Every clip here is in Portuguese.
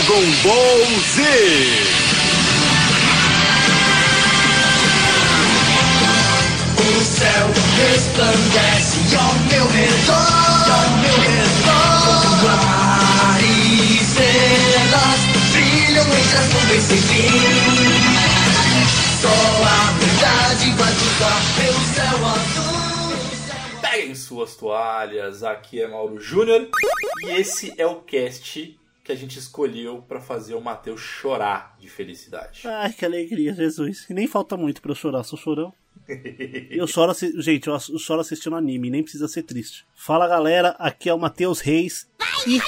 Dragon Ball Z. O céu resplandece ao meu redor, ao meu redor. Mar e estrelas brilham entre as nuvens sem fim. Só a verdade vai cruzar pelo céu azul. Peguem suas toalhas, aqui é Mauro Júnior e esse é o cast que a gente escolheu pra fazer o Matheus chorar de felicidade. Ai, que alegria, Jesus. E nem falta muito pra eu chorar, sou chorão. Eu choro, assi- gente, eu choro assistindo anime, nem precisa ser triste. Fala galera, aqui é o Matheus Reis. E...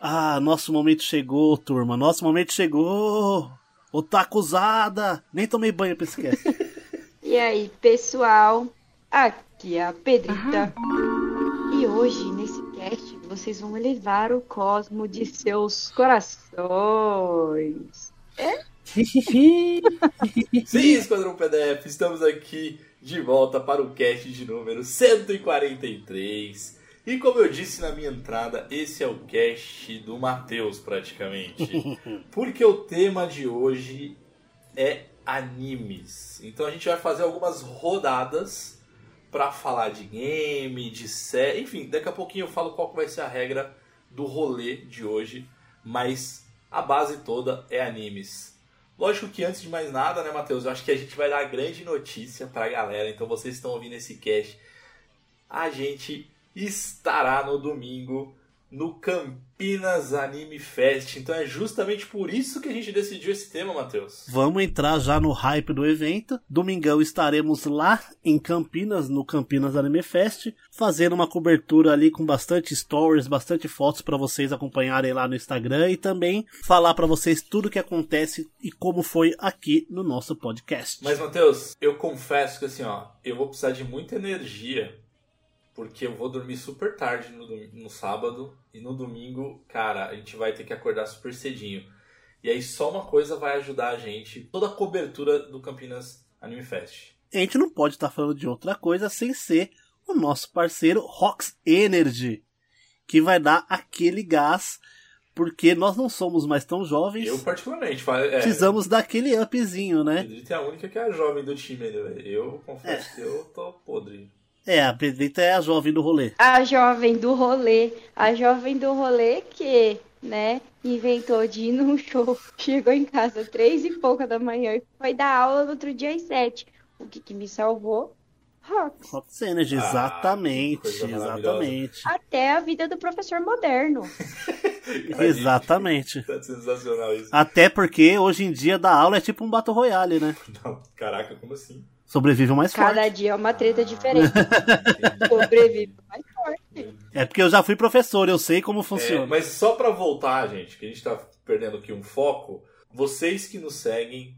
Ah, nosso momento chegou, turma. Nosso momento chegou. Otakuzada! Nem tomei banho pra esse cast. E aí, pessoal? Aqui é a Pedrita. E hoje, nesse vocês vão elevar o cosmo de seus corações. Sim, Esquadrão PDF, estamos aqui de volta para o cast de número 143. E como eu disse na minha entrada, esse é o cast do Matheus, praticamente. Porque o tema de hoje é animes. Então a gente vai fazer algumas rodadas para falar de game, de série, enfim, daqui a pouquinho eu falo qual vai ser a regra do rolê de hoje, mas a base toda é animes. Lógico que antes de mais nada, né, Matheus, eu acho que a gente vai dar a grande notícia pra galera, então vocês estão ouvindo esse cast, a gente estará no domingo no Campinas Anime Fest. Então é justamente por isso que a gente decidiu esse tema, Matheus. Vamos entrar já no hype do evento. Domingão estaremos lá em Campinas, no Campinas Anime Fest, fazendo uma cobertura ali com bastante stories, bastante fotos para vocês acompanharem lá no Instagram e também falar para vocês tudo o que acontece e como foi aqui no nosso podcast. Mas, Matheus, eu confesso que assim, ó, eu vou precisar de muita energia, porque eu vou dormir super tarde no, no sábado, e no domingo, cara, a gente vai ter que acordar super cedinho. E aí só uma coisa vai ajudar a gente, toda a cobertura do Campinas Anime Fest. A gente não pode estar falando de outra coisa sem ser o nosso parceiro Rox Energy, que vai dar aquele gás, porque nós não somos mais tão jovens. Eu, particularmente, é, Precisamos daquele upzinho, né? Pedrita é a única que é a jovem do time, né? Eu confesso É. que eu tô podre. É, a Pedrita é a jovem do rolê. A jovem do rolê. A jovem do rolê que, né, inventou de ir num show. Chegou em casa três e pouca da manhã e foi dar aula no outro dia às sete. O que, que me salvou? Rock. Rox Energy, Ah, exatamente, exatamente. Até a vida do professor moderno. Exatamente. Tá sensacional isso. Até porque hoje em dia dar aula é tipo um Battle Royale, né? Não, caraca, como assim? Sobrevive o mais forte. Cada dia é uma treta diferente. Sobrevive mais forte. É porque eu já fui professor, eu sei como É, funciona. mas só pra voltar, gente, que a gente tá perdendo aqui um foco, vocês que nos seguem,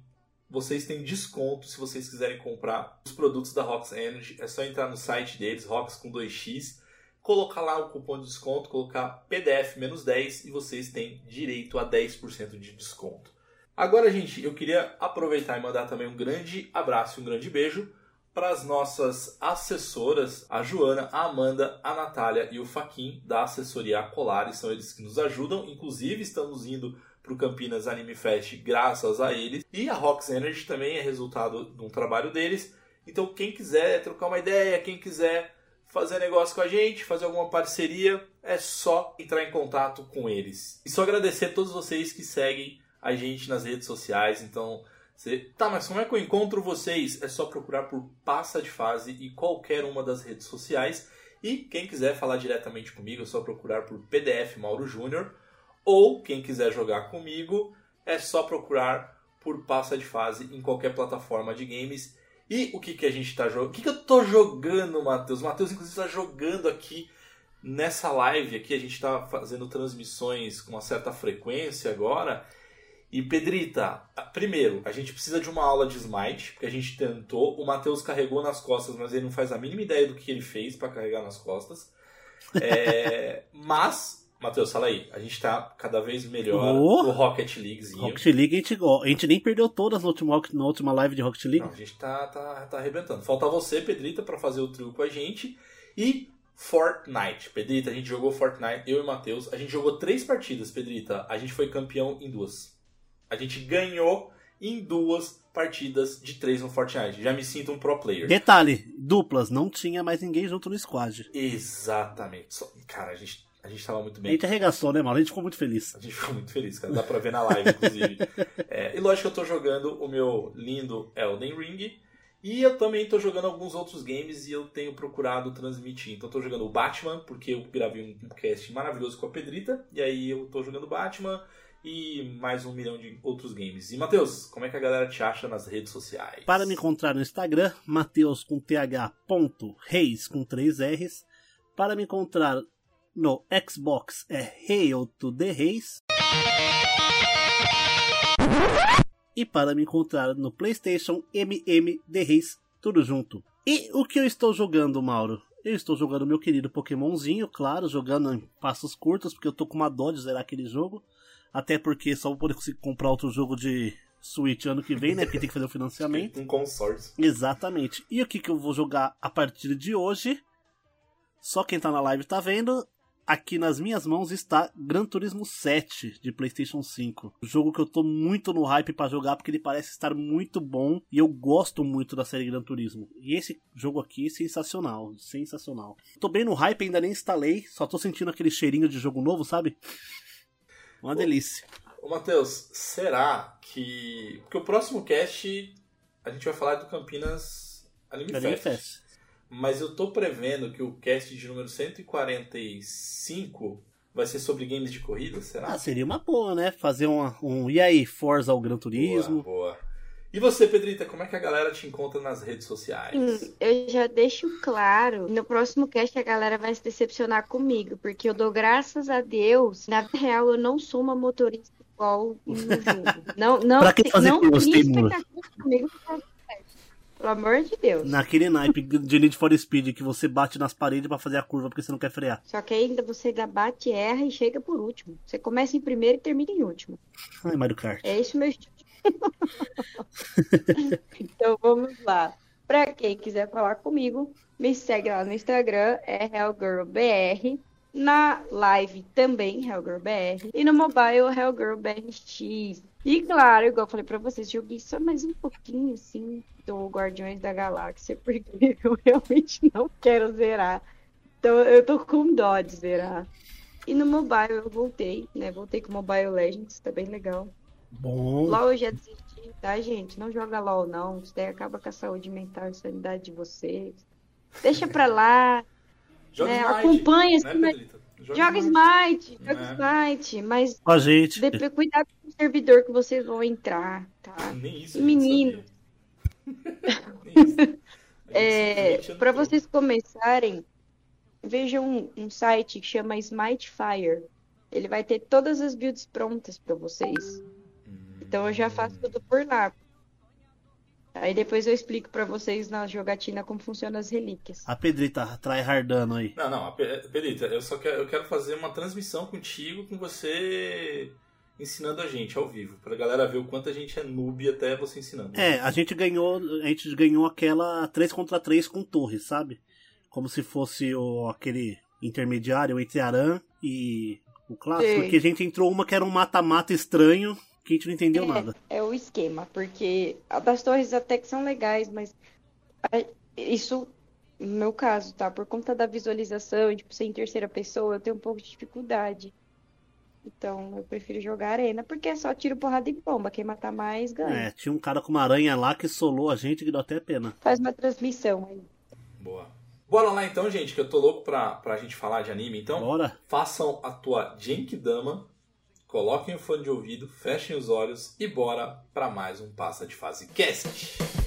vocês têm desconto se vocês quiserem comprar os produtos da Rox Energy. É só entrar no site deles, Rox com 2x, colocar lá o cupom de desconto, colocar PDF menos 10 e vocês têm direito a 10% de desconto. Agora, gente, eu queria aproveitar e mandar também um grande abraço e um grande beijo para as nossas assessoras, a Joana, a Amanda, a Natália e o Faquin da assessoria Colares, são eles que nos ajudam. Inclusive, estamos indo para o Campinas Anime Fest graças a eles. E a Rox Energy também é resultado de um trabalho deles. Então, quem quiser trocar uma ideia, quem quiser fazer negócio com a gente, fazer alguma parceria, é só entrar em contato com eles. E só agradecer a todos vocês que seguem a gente nas redes sociais. Então, você, tá, mas como é que eu encontro vocês? É só procurar por Passa de Fase em qualquer uma das redes sociais. E quem quiser falar diretamente comigo, é só procurar por PDF Mauro Júnior. Ou quem quiser jogar comigo, é só procurar por Passa de Fase em qualquer plataforma de games. E o que, que a gente tá jogando? O que, que eu tô jogando, Matheus? Matheus, inclusive, tá jogando aqui nessa live aqui. A gente tá fazendo transmissões com uma certa frequência agora. E Pedrita, primeiro, a gente precisa de uma aula de Smite, porque a gente tentou, o Matheus carregou nas costas, mas ele não faz a mínima ideia do que ele fez para carregar nas costas. É, mas, Matheus, fala aí, a gente tá cada vez melhor Oh! no Rocket Leaguezinho. Rocket League a gente, a gente nem perdeu todas na última, na última live de Rocket League. Não, a gente tá, tá, tá arrebentando. Falta você, Pedrita, para fazer o trio com a gente. E Fortnite. Pedrita, a gente jogou Fortnite, eu e o Matheus. A gente jogou três partidas, Pedrita. A gente foi campeão em duas. A gente ganhou em duas partidas de três no Fortnite. Já me sinto um pro player. Detalhe, duplas, não tinha mais ninguém junto no squad. Exatamente. Cara, a gente, a gente tava muito A bem. gente arregaçou, né, mano? A gente ficou muito feliz. A gente ficou muito feliz, cara. Dá pra ver na live, inclusive. É, e lógico que eu tô jogando o meu lindo Elden Ring. E eu também tô jogando alguns outros games e eu tenho procurado transmitir. Então eu tô jogando o Batman, porque eu gravei um cast maravilhoso com a Pedrita. E aí eu tô jogando Batman e mais um milhão de outros games. E Matheus, como é que a galera te acha nas redes sociais? Para me encontrar no Instagram, Mateus com th ponto reis com 3 R's. Para me encontrar no Xbox é Hail to the Reis. E para me encontrar no PlayStation MM The Reis, tudo junto. E o que eu estou jogando, Mauro? Eu estou jogando meu querido Pokémonzinho, claro, jogando em passos curtos, porque eu tô com uma dó de zerar aquele jogo. Até porque só vou poder conseguir comprar outro jogo de Switch ano que vem, né? Porque tem que fazer o financiamento. Um consórcio. Exatamente. E o que, que eu vou jogar a partir de hoje? Só quem tá na live tá vendo. Aqui nas minhas mãos está Gran Turismo 7 de PlayStation 5. Um jogo que eu tô muito no hype pra jogar porque ele parece estar muito bom e eu gosto muito da série Gran Turismo. E esse jogo aqui é sensacional, sensacional. Tô bem no hype, ainda nem instalei, só tô sentindo aquele cheirinho de jogo novo, sabe? Uma delícia. Ô Matheus, será que. Porque o próximo cast a gente vai falar do Campinas Anime Anime Fest. Fest. Mas eu tô prevendo que o cast de número 145 vai ser sobre games de corrida, será? Ah, seria uma boa, né? Fazer uma, um e aí, Forza ao Gran Turismo. Boa, boa. E você, Pedrita, como é que a galera te encontra nas redes sociais? Hum, Eu já deixo claro, no próximo cast a galera vai se decepcionar comigo, porque eu dou graças a Deus, na vida real eu não sou uma motorista igual no jogo. Não, não, Pra que fazer não curso, comigo. Pelo amor de Deus. Naquele naipe de Need for Speed que você bate nas paredes pra fazer a curva porque você não quer frear. Só que ainda você ainda bate, erra e chega por último. Você começa em primeiro e termina em último. Ai, Mario Kart. É esse o meu estilo. Então vamos lá. Pra quem quiser falar comigo, me segue lá no Instagram, é HellGirlBR. Na live também, HellGirlBR. E no mobile, HellGirlBRX. E claro, igual eu falei pra vocês, joguei só mais um pouquinho, assim, do Guardiões da Galáxia, porque eu realmente não quero zerar. Então eu tô com dó de zerar. E no mobile eu voltei, né? Voltei com o Mobile Legends, tá bem legal. Bom. LOL eu já desisti, tá, gente? Não joga LOL, não. Isso daí acaba com a saúde mental e sanidade de vocês. Deixa pra lá. Joga né? Smite, Acompanha, né, mas- Pedrita? Joga Smite, joga É. Smite. Mas Com a gente. depois, cuidado com o servidor que vocês vão entrar, tá? Nem isso. Menino. Nem isso. É, para vocês começarem, vejam um, um site que chama Smite Fire. Ele vai ter todas as builds prontas pra vocês. Então eu já faço tudo por lá. Aí depois eu explico pra vocês na jogatina como funcionam as relíquias. A Pedrita tryhardando aí. Não, não, Pe- Pedrita, eu só quero, eu quero fazer uma transmissão contigo, com você ensinando a gente ao vivo, pra galera ver o quanto a gente é noob até você ensinando. É, a gente ganhou. A gente ganhou aquela 3 contra 3 com torre, sabe? Como se fosse o, aquele intermediário entre Aran e o clássico. Sei. Porque a gente entrou uma que era um mata-mata estranho que a gente não entendeu nada. É o esquema, porque a das torres até que são legais, mas a- isso, no meu caso, tá? Por conta da visualização, tipo, ser em terceira pessoa, eu tenho um pouco de dificuldade. Então, eu prefiro jogar arena, porque é só tiro, porrada e bomba. Quem matar mais, ganha. É, tinha um cara com uma aranha lá que solou a gente que deu até pena. Faz uma transmissão aí. Boa. Bora lá então, gente, que eu tô louco pra, pra gente falar de anime. Então, Bora. façam a tua Genkidama, coloquem o fone de ouvido, fechem os olhos e bora pra mais um Passa de Fase Cast.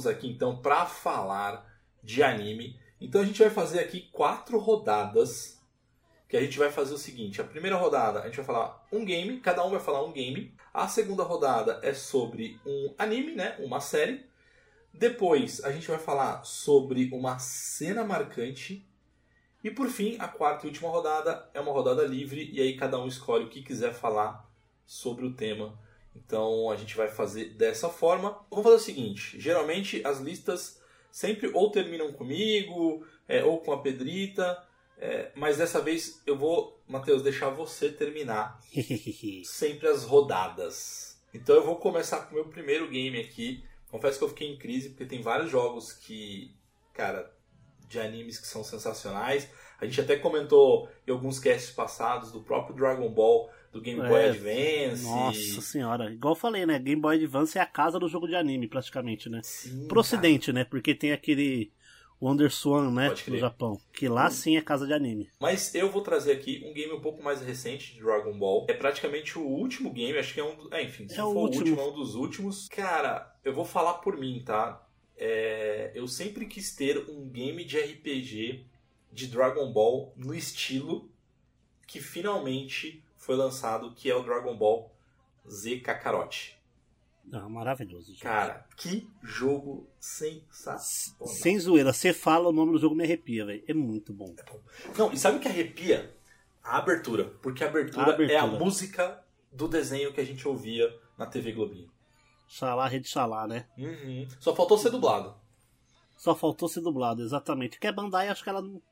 Estamos aqui então para falar de anime. Então a gente vai fazer aqui quatro rodadas. Que a gente vai fazer o seguinte: a primeira rodada a gente vai falar um game, cada um vai falar um game. A segunda rodada é sobre um anime, né? Uma série. Depois a gente vai falar sobre uma cena marcante. E por fim, a quarta e última rodada é uma rodada livre, e aí cada um escolhe o que quiser falar sobre o tema. Então a gente vai fazer dessa forma. Vamos fazer o seguinte: geralmente as listas sempre ou terminam comigo, é, ou com a Pedrita, é, mas dessa vez eu vou, Matheus, deixar você terminar sempre as rodadas. Então eu vou começar com o meu primeiro game aqui. Confesso que eu fiquei em crise porque tem vários jogos que, cara, de animes que são sensacionais. A gente até comentou em alguns casts passados do próprio Dragon Ball, do Game Boy É, Advance. Nossa senhora, igual eu falei, né? Game Boy Advance é a casa do jogo de anime, praticamente, né? Sim, Pro ocidente, né? Porque tem aquele Wonder Swan, né? No Japão. Que lá sim é casa de anime. Mas eu vou trazer aqui um game um pouco mais recente de Dragon Ball. É praticamente o último game, acho que é um. do- É, enfim, se É não o for último. o último, é um dos últimos. Cara, eu vou falar por mim, tá? É, eu sempre quis ter um game de RPG de Dragon Ball no estilo que finalmente foi lançado, que é o Dragon Ball Z Kakarot. Ah, maravilhoso. gente. Cara, que jogo sensacional. Sem zoeira, você fala o nome do jogo me arrepia, velho. É muito bom. Não, e sabe o que arrepia? A abertura. Porque a abertura, A abertura. é a música do desenho que a gente ouvia na TV Globinho. Xalá, rede xalá, né? Uhum. Só faltou ser dublado. Só faltou ser dublado, exatamente. Porque a Bandai, acho que ela não.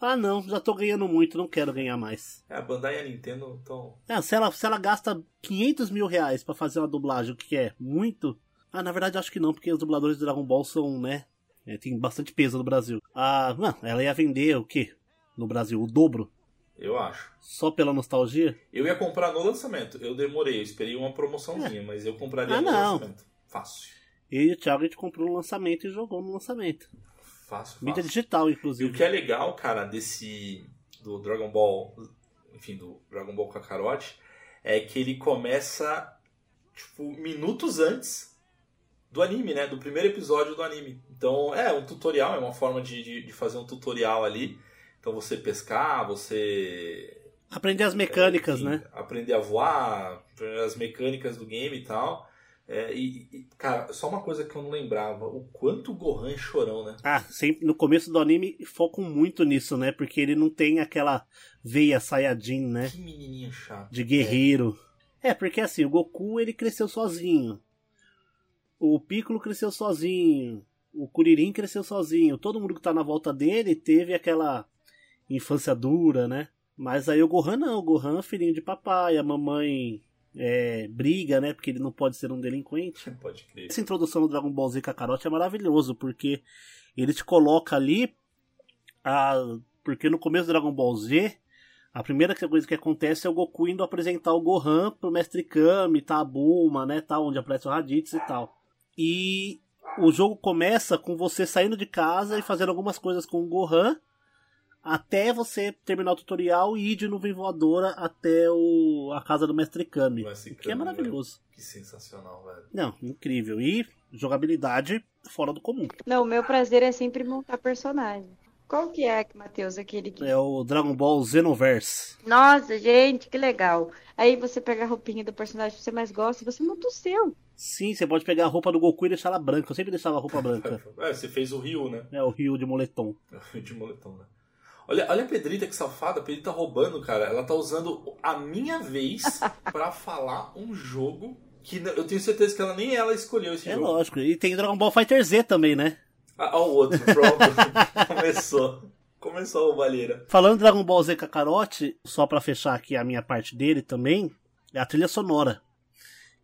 Ah, não, já tô ganhando muito, não quero ganhar mais. É, a Bandai e a Nintendo estão. É, se ela, se ela gasta 500 mil reais pra fazer uma dublagem, o que é muito. Ah, na verdade, acho que não, porque os dubladores de Dragon Ball são, né? é, tem bastante peso no Brasil. Ah, não, ela ia vender o quê? No Brasil, o dobro? Eu acho. Só pela nostalgia? Eu ia comprar no lançamento. Eu demorei, eu esperei uma promoçãozinha, mas eu compraria Ah, no não. lançamento. Fácil. E o Thiago a gente comprou no lançamento e jogou no lançamento. Fácil, Mídia fácil. digital, E o inclusive. que é legal, cara, desse. do Dragon Ball. Enfim, do Dragon Ball Kakarot, é que ele começa, tipo, minutos antes do anime, né? Do primeiro episódio do anime. Então, é um tutorial, é uma forma de, de, de fazer um tutorial ali. Então, você pescar, você. Aprender as mecânicas, enfim, né? Aprender a voar, aprender as mecânicas do game e tal. É, e, e, cara, só uma coisa que eu não lembrava: o quanto o Gohan é chorão, né? Ah, sempre no começo do anime focam muito nisso, né? Porque ele não tem aquela veia Saiyajin, né? Que menininho chato. De guerreiro. É, porque assim, o Goku ele cresceu sozinho. O Piccolo cresceu sozinho. O Kuririn cresceu sozinho. Todo mundo que tá na volta dele teve aquela infância dura, né? Mas aí o Gohan não. O Gohan é filhinho de papai. A mamãe é, briga, né? Porque ele não pode ser um delinquente. Pode crer. Essa introdução do Dragon Ball Z Kakarot é maravilhoso, porque ele te coloca ali. A... Porque no começo do Dragon Ball Z, a primeira coisa que acontece é o Goku indo apresentar o Gohan pro Mestre Kami, tá? A Bulma, né? Tá, onde aparece o Raditz e tal. E o jogo começa com você saindo de casa e fazendo algumas coisas com o Gohan. Até você terminar o tutorial e ir de nuvem voadora até o... a casa do Mestre Kami. Mestre que é maravilhoso. Que sensacional, velho. Não, incrível. E jogabilidade fora do comum. Não, o meu prazer é sempre montar personagem. Qual que é, Matheus, aquele que... É o Dragon Ball Xenoverse. Nossa, gente, que legal. Aí você pega a roupinha do personagem que você mais gosta e você monta o seu. Sim, você pode pegar a roupa do Goku e deixar ela branca. Eu sempre deixava a roupa branca. É, você fez o Ryu, né? É o Rio de moletom. De moletom, né? Olha, olha a Pedrita que safada, a Pedrita roubando, cara. Ela tá usando a minha vez pra falar um jogo que eu tenho certeza que ela nem ela escolheu esse É jogo. lógico. E tem Dragon Ball Fighter Z também, né? Ah, ó, o outro, pronto. Começou. Começou a roubalheira. Falando Dragon Ball Z Kakarot, só pra fechar aqui a minha parte dele também, é a trilha sonora.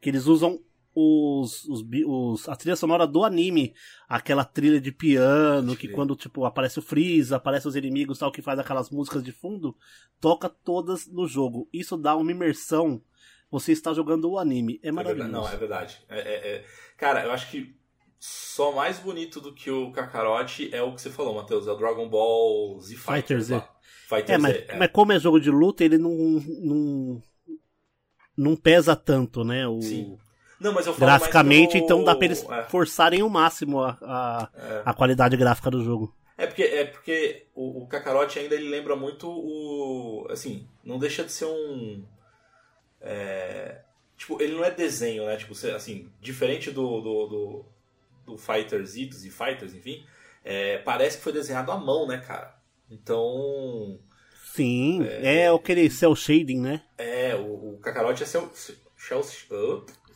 Que eles usam os, os, os- a trilha sonora do anime, aquela trilha de piano, que quando tipo aparece o Freeza, aparece os inimigos, tal que faz aquelas músicas de fundo, toca todas no jogo. Isso dá uma imersão. Você está jogando o anime, é É maravilhoso. Não, é verdade. É, é- é- Cara, eu acho que só mais bonito do que o Kakarot é o que você falou, Matheus. É o Dragon Ball Z Fighter. Z. Fighter É, mas, Z. é. mas como é jogo de luta, ele não, não, não pesa tanto, né? O, Sim. Não, mas eu falo Graficamente, então dá pra eles É, forçarem o máximo a, a, é. a qualidade gráfica do jogo. É porque, é porque o, o Kakarote ainda ele lembra muito o. Assim, não deixa de ser um. é, tipo, ele não é desenho, né? Tipo, assim, diferente do, do, do, do Fighters Itos e Fighters, enfim, é, parece que foi desenhado à mão, né, cara? Então. Sim, é, aquele cel shading, né? É, o, o Kakarote é oh, o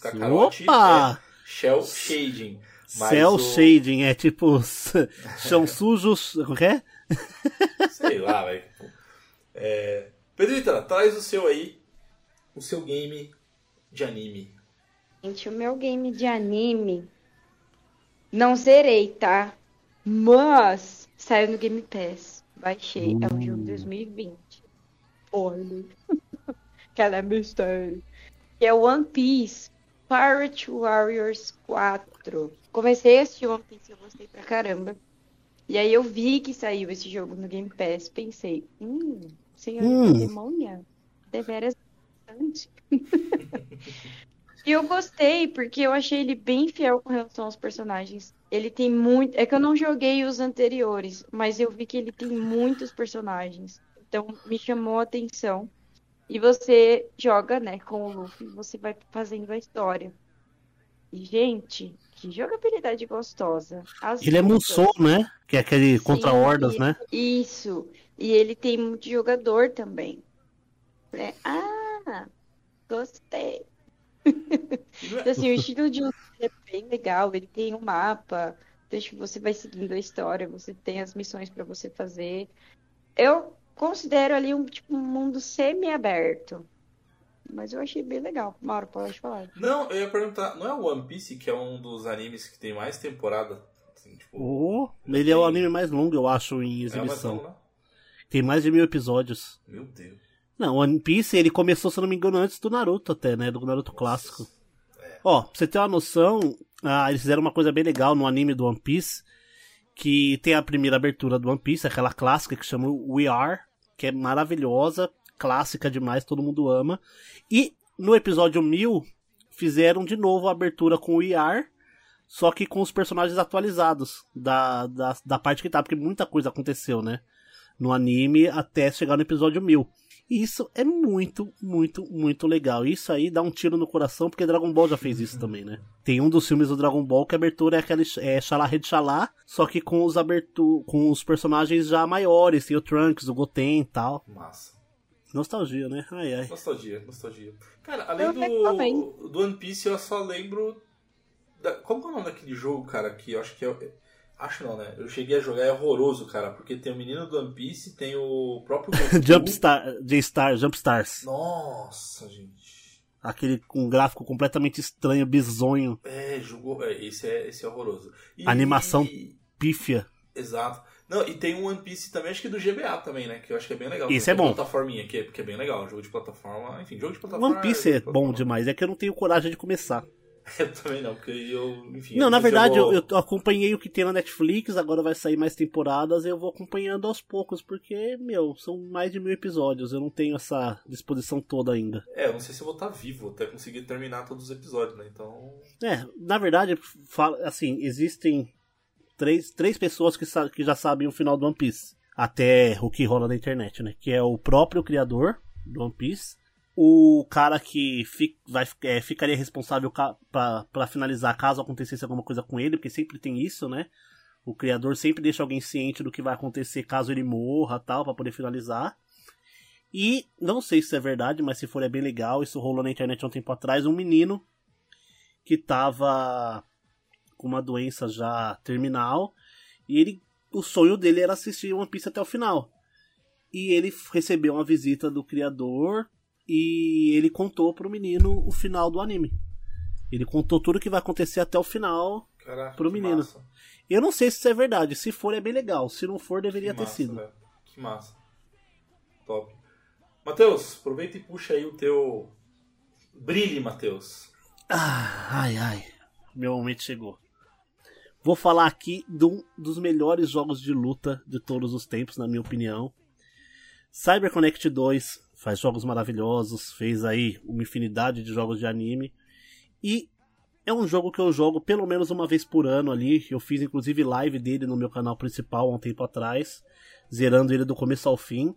Kakarote Opa! é Shell Shading. Cel o- shading, é tipo chão sujos, como que é? Sei lá, velho. É... Pedrita, traz o seu aí. O seu game de anime. Gente, o meu game de anime. Não zerei, tá? Mas saiu no Game Pass. Baixei. É um jogo 2020. Olha. Cada mistério. Que é One Piece Pirate Warriors 4. Comecei a assistir One Piece e eu gostei pra caramba. E aí eu vi que saiu esse jogo no Game Pass. Pensei, hum, senhorita Hum. demônia, deveras bastante. E eu gostei, porque eu achei ele bem fiel com relação aos personagens. Ele tem muito. É que eu não joguei os anteriores, mas eu vi que ele tem muitos personagens. Então me chamou a atenção. E você joga, né, com o Luffy, você vai fazendo a história. E, gente, que jogabilidade gostosa. As Ele é lutas- Musou, né? Que é aquele Sim, contra hordas, e- né? Isso. E ele tem muito jogador também. É, Ah, gostei. Então, assim, o estilo de luta é bem legal. Ele tem um mapa, deixa você vai seguindo a história, você tem as missões pra você fazer. Eu considero ali um tipo um mundo semi-aberto. Mas eu achei bem legal. Mauro, pode falar. Não, eu ia perguntar, não é o One Piece que é um dos animes que tem mais temporada? Assim, tipo, Oh, ele é o anime mais longo, eu acho, em é mais exibição. longo, né? Tem mais de mil episódios. Meu Deus. Não, One Piece ele começou, se eu não me engano, antes do Naruto até, né? Do Naruto clássico. Ó, pra você ter uma noção, ah, eles fizeram uma coisa bem legal no anime do One Piece, que tem a primeira abertura do One Piece, aquela clássica que chama We Are, que é maravilhosa, clássica demais, todo mundo ama. E no episódio 1000, fizeram de novo a abertura com We Are, só que com os personagens atualizados da, da, da parte que tá, porque muita coisa aconteceu, né? No anime até chegar no episódio 1000. E isso é muito, muito, muito legal. Isso aí dá um tiro no coração, porque Dragon Ball já fez isso também, né? Tem um dos filmes do Dragon Ball que a abertura é aquela é Xalá Red Xalá, só que com os abertu com os personagens já maiores, tem o Trunks, o Goten e tal. Massa. Nostalgia, né? Ai ai. Nostalgia, nostalgia. Cara, além do, do One Piece, eu só lembro. Da... Como que é o nome daquele jogo, cara? Que eu acho que é. Acho não, né? Eu cheguei a jogar, é horroroso, cara. Porque tem o menino do One Piece, tem o próprio. Goku. Jumpstar, J-Star, Jumpstars. Nossa, gente. Aquele com gráfico completamente estranho, bizonho, É, jogou. É, esse, é, esse é horroroso. E- Animação. pífia. Exato. Não, e tem um One Piece também, acho que do GBA também, né? Que eu acho que é bem legal. Isso é bom. plataforminha, que é, que é bem legal. Jogo de plataforma, enfim, jogo de plataforma. One Piece é de bom demais, é que eu não tenho coragem de começar. Eu também não, porque eu, enfim. Não, eu na verdade, vou- eu, eu acompanhei o que tem na Netflix, agora vai sair mais temporadas, eu vou acompanhando aos poucos, porque, meu, são mais de mil episódios, eu não tenho essa disposição toda ainda. É, eu não sei se eu vou estar vivo até conseguir terminar todos os episódios, né? Então. É, na verdade, fala- assim, existem três, três pessoas que, que já sabem o final do One Piece. Até o que rola na internet, né? Que é o próprio criador do One Piece, o cara que fi- vai, é, ficaria responsável pra finalizar caso acontecesse alguma coisa com ele, porque sempre tem isso, né? O criador sempre deixa alguém ciente do que vai acontecer caso ele morra tal, pra poder finalizar. E não sei se é verdade, mas se for é bem legal. Isso rolou na internet há um tempo atrás. Um menino que tava com uma doença já terminal e ele o sonho dele era assistir One Piece até o final. E ele recebeu uma visita do criador e ele contou pro menino o final do anime. Ele contou tudo que vai acontecer até o final. Caraca, Pro menino. Eu não sei se isso é verdade. Se for, é bem legal. Se não for, deveria ter sido. velho. Que massa. Top. Matheus, aproveita e puxa aí o teu. Brilhe, Matheus. Ah, ai, ai. Meu momento chegou. Vou falar aqui de um dos melhores jogos de luta de todos os tempos, na minha opinião. CyberConnect 2 faz jogos maravilhosos, fez aí uma infinidade de jogos de anime. E é um jogo que eu jogo pelo menos uma vez por ano ali. Eu fiz inclusive live dele no meu canal principal há um tempo atrás, zerando ele do começo ao fim.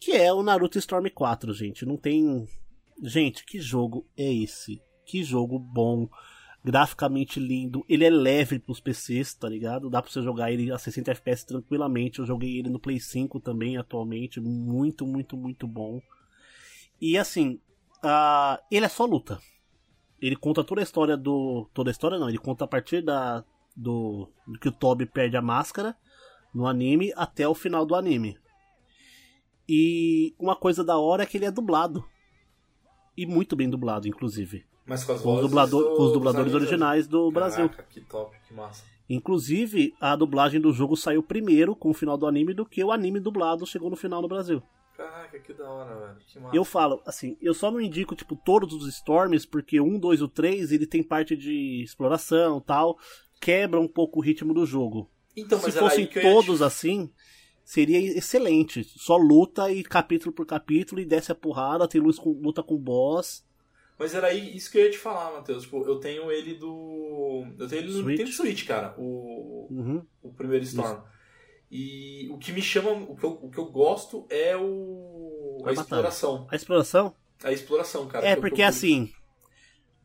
Que é o Naruto Storm 4, gente. Não tem. Gente, que jogo é esse? Que jogo bom graficamente lindo. Ele é leve pros PCs, tá ligado? Dá pra você jogar ele a 60 FPS tranquilamente. Eu joguei ele no Play 5 também atualmente. Muito, muito, muito bom. E assim, uh, ele é só luta. Ele conta toda a história do. Toda a história não, ele conta a partir da. Do, do que o Toby perde a máscara no anime até o final do anime. E uma coisa da hora é que ele é dublado. E muito bem dublado, inclusive. Mas com, as os, dublador, do, com os dubladores originais do Caraca, Brasil. que top, que massa. Inclusive, a dublagem do jogo saiu primeiro com o final do anime do que o anime dublado chegou no final no Brasil. Caraca, que da hora, velho. Que massa. Eu falo, assim, eu só não indico, tipo, todos os Storms, porque um, dois ou três, ele tem parte de exploração tal, quebra um pouco o ritmo do jogo. Então, Se fossem todos te- assim, seria excelente. Só luta e capítulo por capítulo, e desce a porrada, tem luz com, luta com boss. Mas era aí isso que eu ia te falar, Matheus. Tipo, eu tenho ele do. Eu tenho ele no Switch. Nintendo Switch, cara. O, Uhum. o primeiro Storm. E o que me chama. O que eu, o que eu gosto é o. A A, batalha. exploração. A exploração A exploração, cara. é eu- porque assim,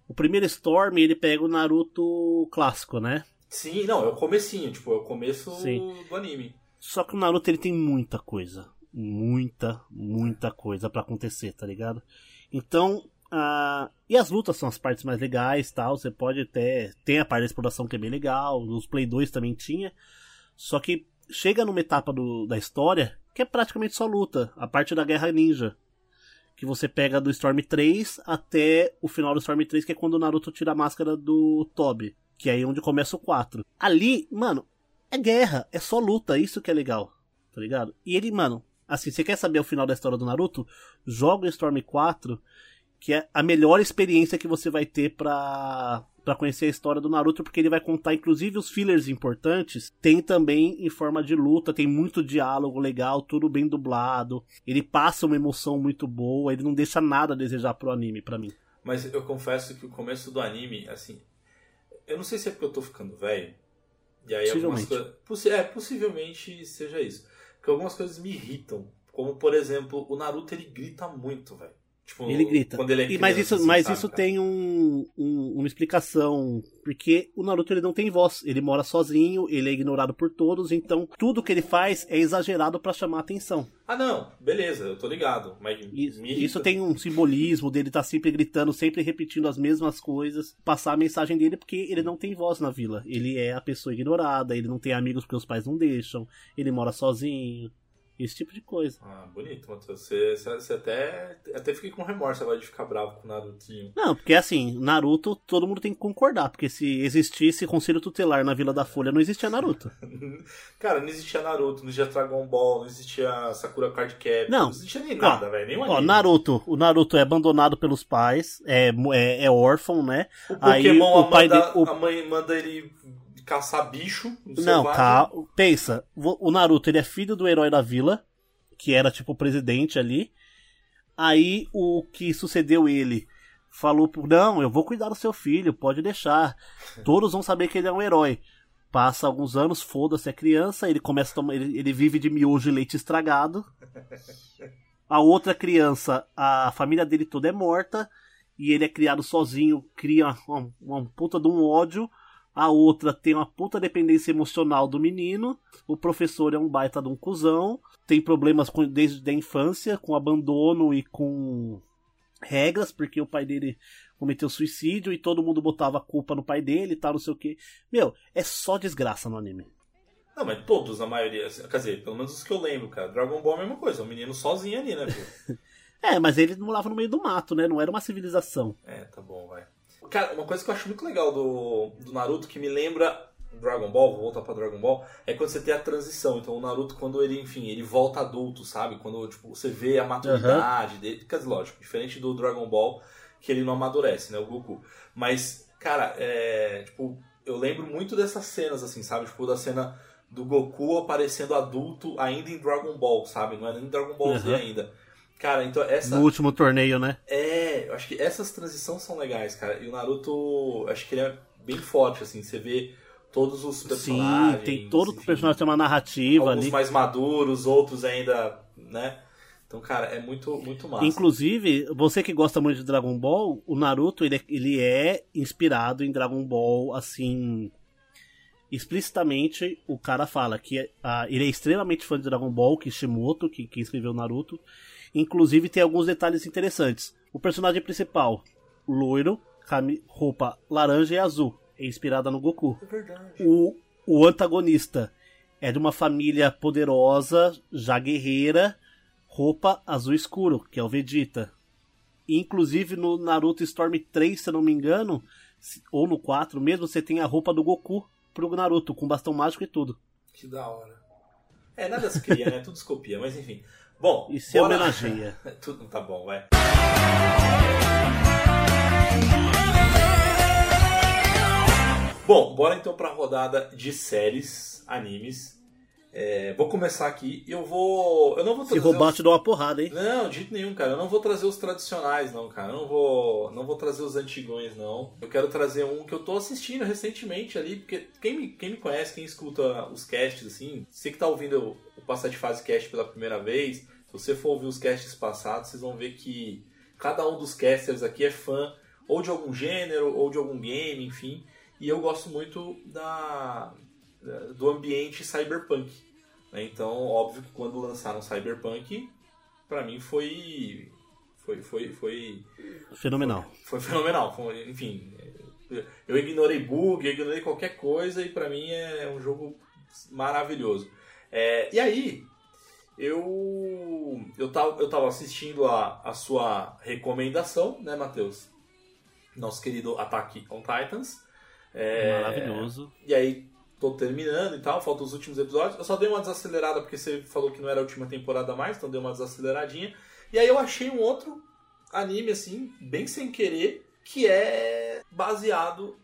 o primeiro Storm ele pega o Naruto clássico, né? Sim, não, é o comecinho, tipo, é o começo Sim. do anime. Só que o Naruto ele tem muita coisa. Muita, muita coisa pra acontecer, tá ligado? Então, ah, e as lutas são as partes mais legais tal. Você pode até. Tem a parte da exploração que é bem legal. Nos Play 2 também tinha. Só que chega numa etapa do- da história que é praticamente só luta. A parte da Guerra Ninja. Que você pega do Storm 3 até o final do Storm 3, que é quando o Naruto tira a máscara do Toby. Que é aí onde começa o 4. Ali, mano, é guerra, é só luta, isso que é legal, tá ligado? E ele, mano, assim, você quer saber o final da história do Naruto? Joga o Storm 4, que é a melhor experiência que você vai ter pra, pra conhecer a história do Naruto, porque ele vai contar, inclusive, os fillers importantes. Tem também em forma de luta, tem muito diálogo legal, tudo bem dublado. Ele passa uma emoção muito boa, ele não deixa nada a desejar pro anime, pra mim. Mas eu confesso que o começo do anime, assim. Eu não sei se é porque eu tô ficando velho. E aí algumas coisas. Possi é, possivelmente seja isso. Porque algumas coisas me irritam. Como, por exemplo, o Naruto ele grita muito, velho. Tipo, Ele grita. Quando ele é criança, mas isso, assim, mas sabe, isso cara? tem um, um- uma explicação. Porque o Naruto ele não tem voz. Ele mora sozinho, ele é ignorado por todos. Então tudo que ele faz é exagerado pra chamar atenção. Ah, não, beleza, eu tô ligado. Mas Isso, isso tem um simbolismo dele estar sempre gritando, sempre repetindo as mesmas coisas. Passar a mensagem dele porque ele não tem voz na vila. Ele é a pessoa ignorada, ele não tem amigos porque os pais não deixam, ele mora sozinho. Esse tipo de coisa. Ah, bonito, Matheus. Você, você, até, até fiquei com remorso agora de ficar bravo com o Narutinho. Não, porque assim, Naruto, todo mundo tem que concordar. Porque se existisse conselho tutelar na Vila da Folha, não existia Naruto. Cara, não existia Naruto, não existia Dragon Ball, não existia Sakura Card Cap, Não. existia nem Ó, nada, velho. Ó. Naruto, o Naruto é abandonado pelos pais, é, é, é órfão, né? O Aí Pokémon, o pai a, manda- de- o- a mãe manda ele caçar bicho. no Não, cá, pensa, o Naruto ele é filho do herói da vila, que era tipo o presidente ali. Aí o que sucedeu ele falou, não, eu vou cuidar do seu filho, pode deixar. Todos vão saber que ele é um herói. Passa alguns anos, foda-se a criança, ele começa a tomar, ele, ele vive de miojo e leite estragado. A outra criança, a família dele toda é morta e ele é criado sozinho, cria uma, uma puta de um ódio. A outra tem uma puta dependência emocional do menino. O professor é um baita de um cuzão. Tem problemas com- desde a infância, com abandono e com regras, porque o pai dele cometeu suicídio e todo mundo botava a culpa no pai dele e tal, não sei o que. Meu, é só desgraça no anime. Não, mas todos, a maioria. assim, Quer dizer, pelo menos os que eu lembro, cara. Dragon Ball é a mesma coisa, o menino sozinho ali, né? É, mas ele morava no meio do mato, né? Não era uma civilização. É, tá bom, vai. Cara, uma coisa que eu acho muito legal do, do Naruto, que me lembra Dragon Ball, vou voltar pra Dragon Ball, é quando você tem a transição. Então o Naruto, quando ele, enfim, ele volta adulto, sabe? Quando tipo, você vê a maturidade dele. Quer dizer, lógico, diferente do Dragon Ball, que ele não amadurece, né? O Goku. Mas, cara, é. Tipo, eu lembro muito dessas cenas, assim, sabe? Tipo, da cena do Goku aparecendo adulto ainda em Dragon Ball, sabe? Não é nem Dragon Ball Z Uhum. ainda. Cara, então essa. No último torneio, né? É, eu acho que essas transições são legais, cara. E o Naruto, acho que ele é bem forte, assim. Você vê todos os personagens. Sim, tem todo enfim, personagem tem uma narrativa alguns ali. mais maduros, outros ainda, né? Então, cara, é muito, muito massa. Inclusive, você que gosta muito de Dragon Ball, o Naruto, ele, é, ele é inspirado em Dragon Ball, assim... Explicitamente, o cara fala que uh, ele é extremamente fã de Dragon Ball, Kishimoto, que, que escreveu Naruto. Inclusive, tem alguns detalhes interessantes. O personagem principal, loiro, roupa laranja e azul é inspirada no Goku. É. O, o antagonista é de uma família poderosa, já guerreira, roupa azul escuro, que é o Vegeta. Inclusive no Naruto Storm 3, se eu não me engano, ou no 4 mesmo, você tem a roupa do Goku pro Naruto, com bastão mágico e tudo. Que da hora. É, nada se cria, né? Tudo se copia, mas enfim. Bom. E se bora... homenageia. tudo tá bom, vai. Bom, bora então para a rodada de séries, animes. É, vou começar aqui. Eu vou. Eu não vou trazer. Se roubar, os... te dou uma porrada, hein? Não, de jeito nenhum, cara. Eu não vou trazer os tradicionais, não, cara. Eu não vou. Não vou trazer os antigões, não. Eu quero trazer um que eu tô assistindo recentemente ali, porque quem me, quem me conhece, quem escuta os casts, assim, você que tá ouvindo o Passar de Fase Cast pela primeira vez, se você for ouvir os casts passados, vocês vão ver que cada um dos casters aqui é fã ou de algum gênero, ou de algum game, enfim. E eu gosto muito da, do ambiente cyberpunk. Né? Então, óbvio que quando lançaram Cyberpunk, para mim foi foi foi foi fenomenal. Foi, foi fenomenal. Foi, enfim, eu ignorei bug, eu ignorei qualquer coisa e para mim é um jogo maravilhoso. É, e aí eu eu tava, eu tava assistindo a, a sua recomendação, né, Matheus? Nosso querido Attack on Titans. É, Maravilhoso. E aí, tô terminando e tal, faltam os últimos episódios. Eu só dei uma desacelerada porque você falou que não era a última temporada mais, então dei uma desaceleradinha. E aí eu achei um outro anime, assim, bem sem querer, que é baseado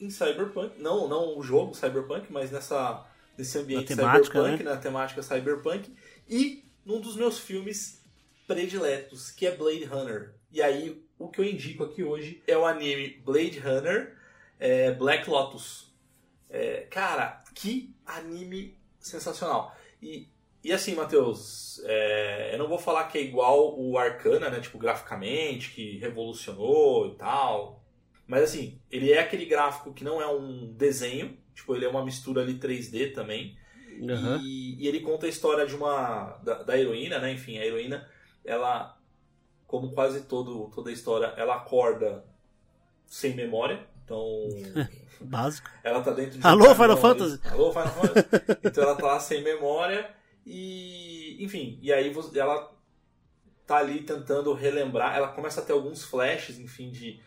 em Cyberpunk. Não, não o jogo Cyberpunk, mas nessa, nesse ambiente temática, Cyberpunk, né? na temática Cyberpunk. E num dos meus filmes prediletos, que é Blade Runner. E aí, o que eu indico aqui hoje é o anime Blade Runner é Black Lotus. É, cara, que anime sensacional. E, e assim, Matheus, é, eu não vou falar que é igual o Arcana, né? Tipo, graficamente, que revolucionou e tal. Mas assim, ele é aquele gráfico que não é um desenho, tipo, ele é uma mistura ali 3D também. Uhum. E, e, ele conta a história de uma. Da, da, heroína, né? Enfim, a heroína, ela, como quase todo, toda a história, ela acorda sem memória. Então. Básico. Ela tá dentro de. Alô, um Final Fantasy! Alô, Final Fantasy! então ela tá lá sem memória e. Enfim, e aí ela tá ali tentando relembrar. Ela começa a ter alguns flashes, enfim, de,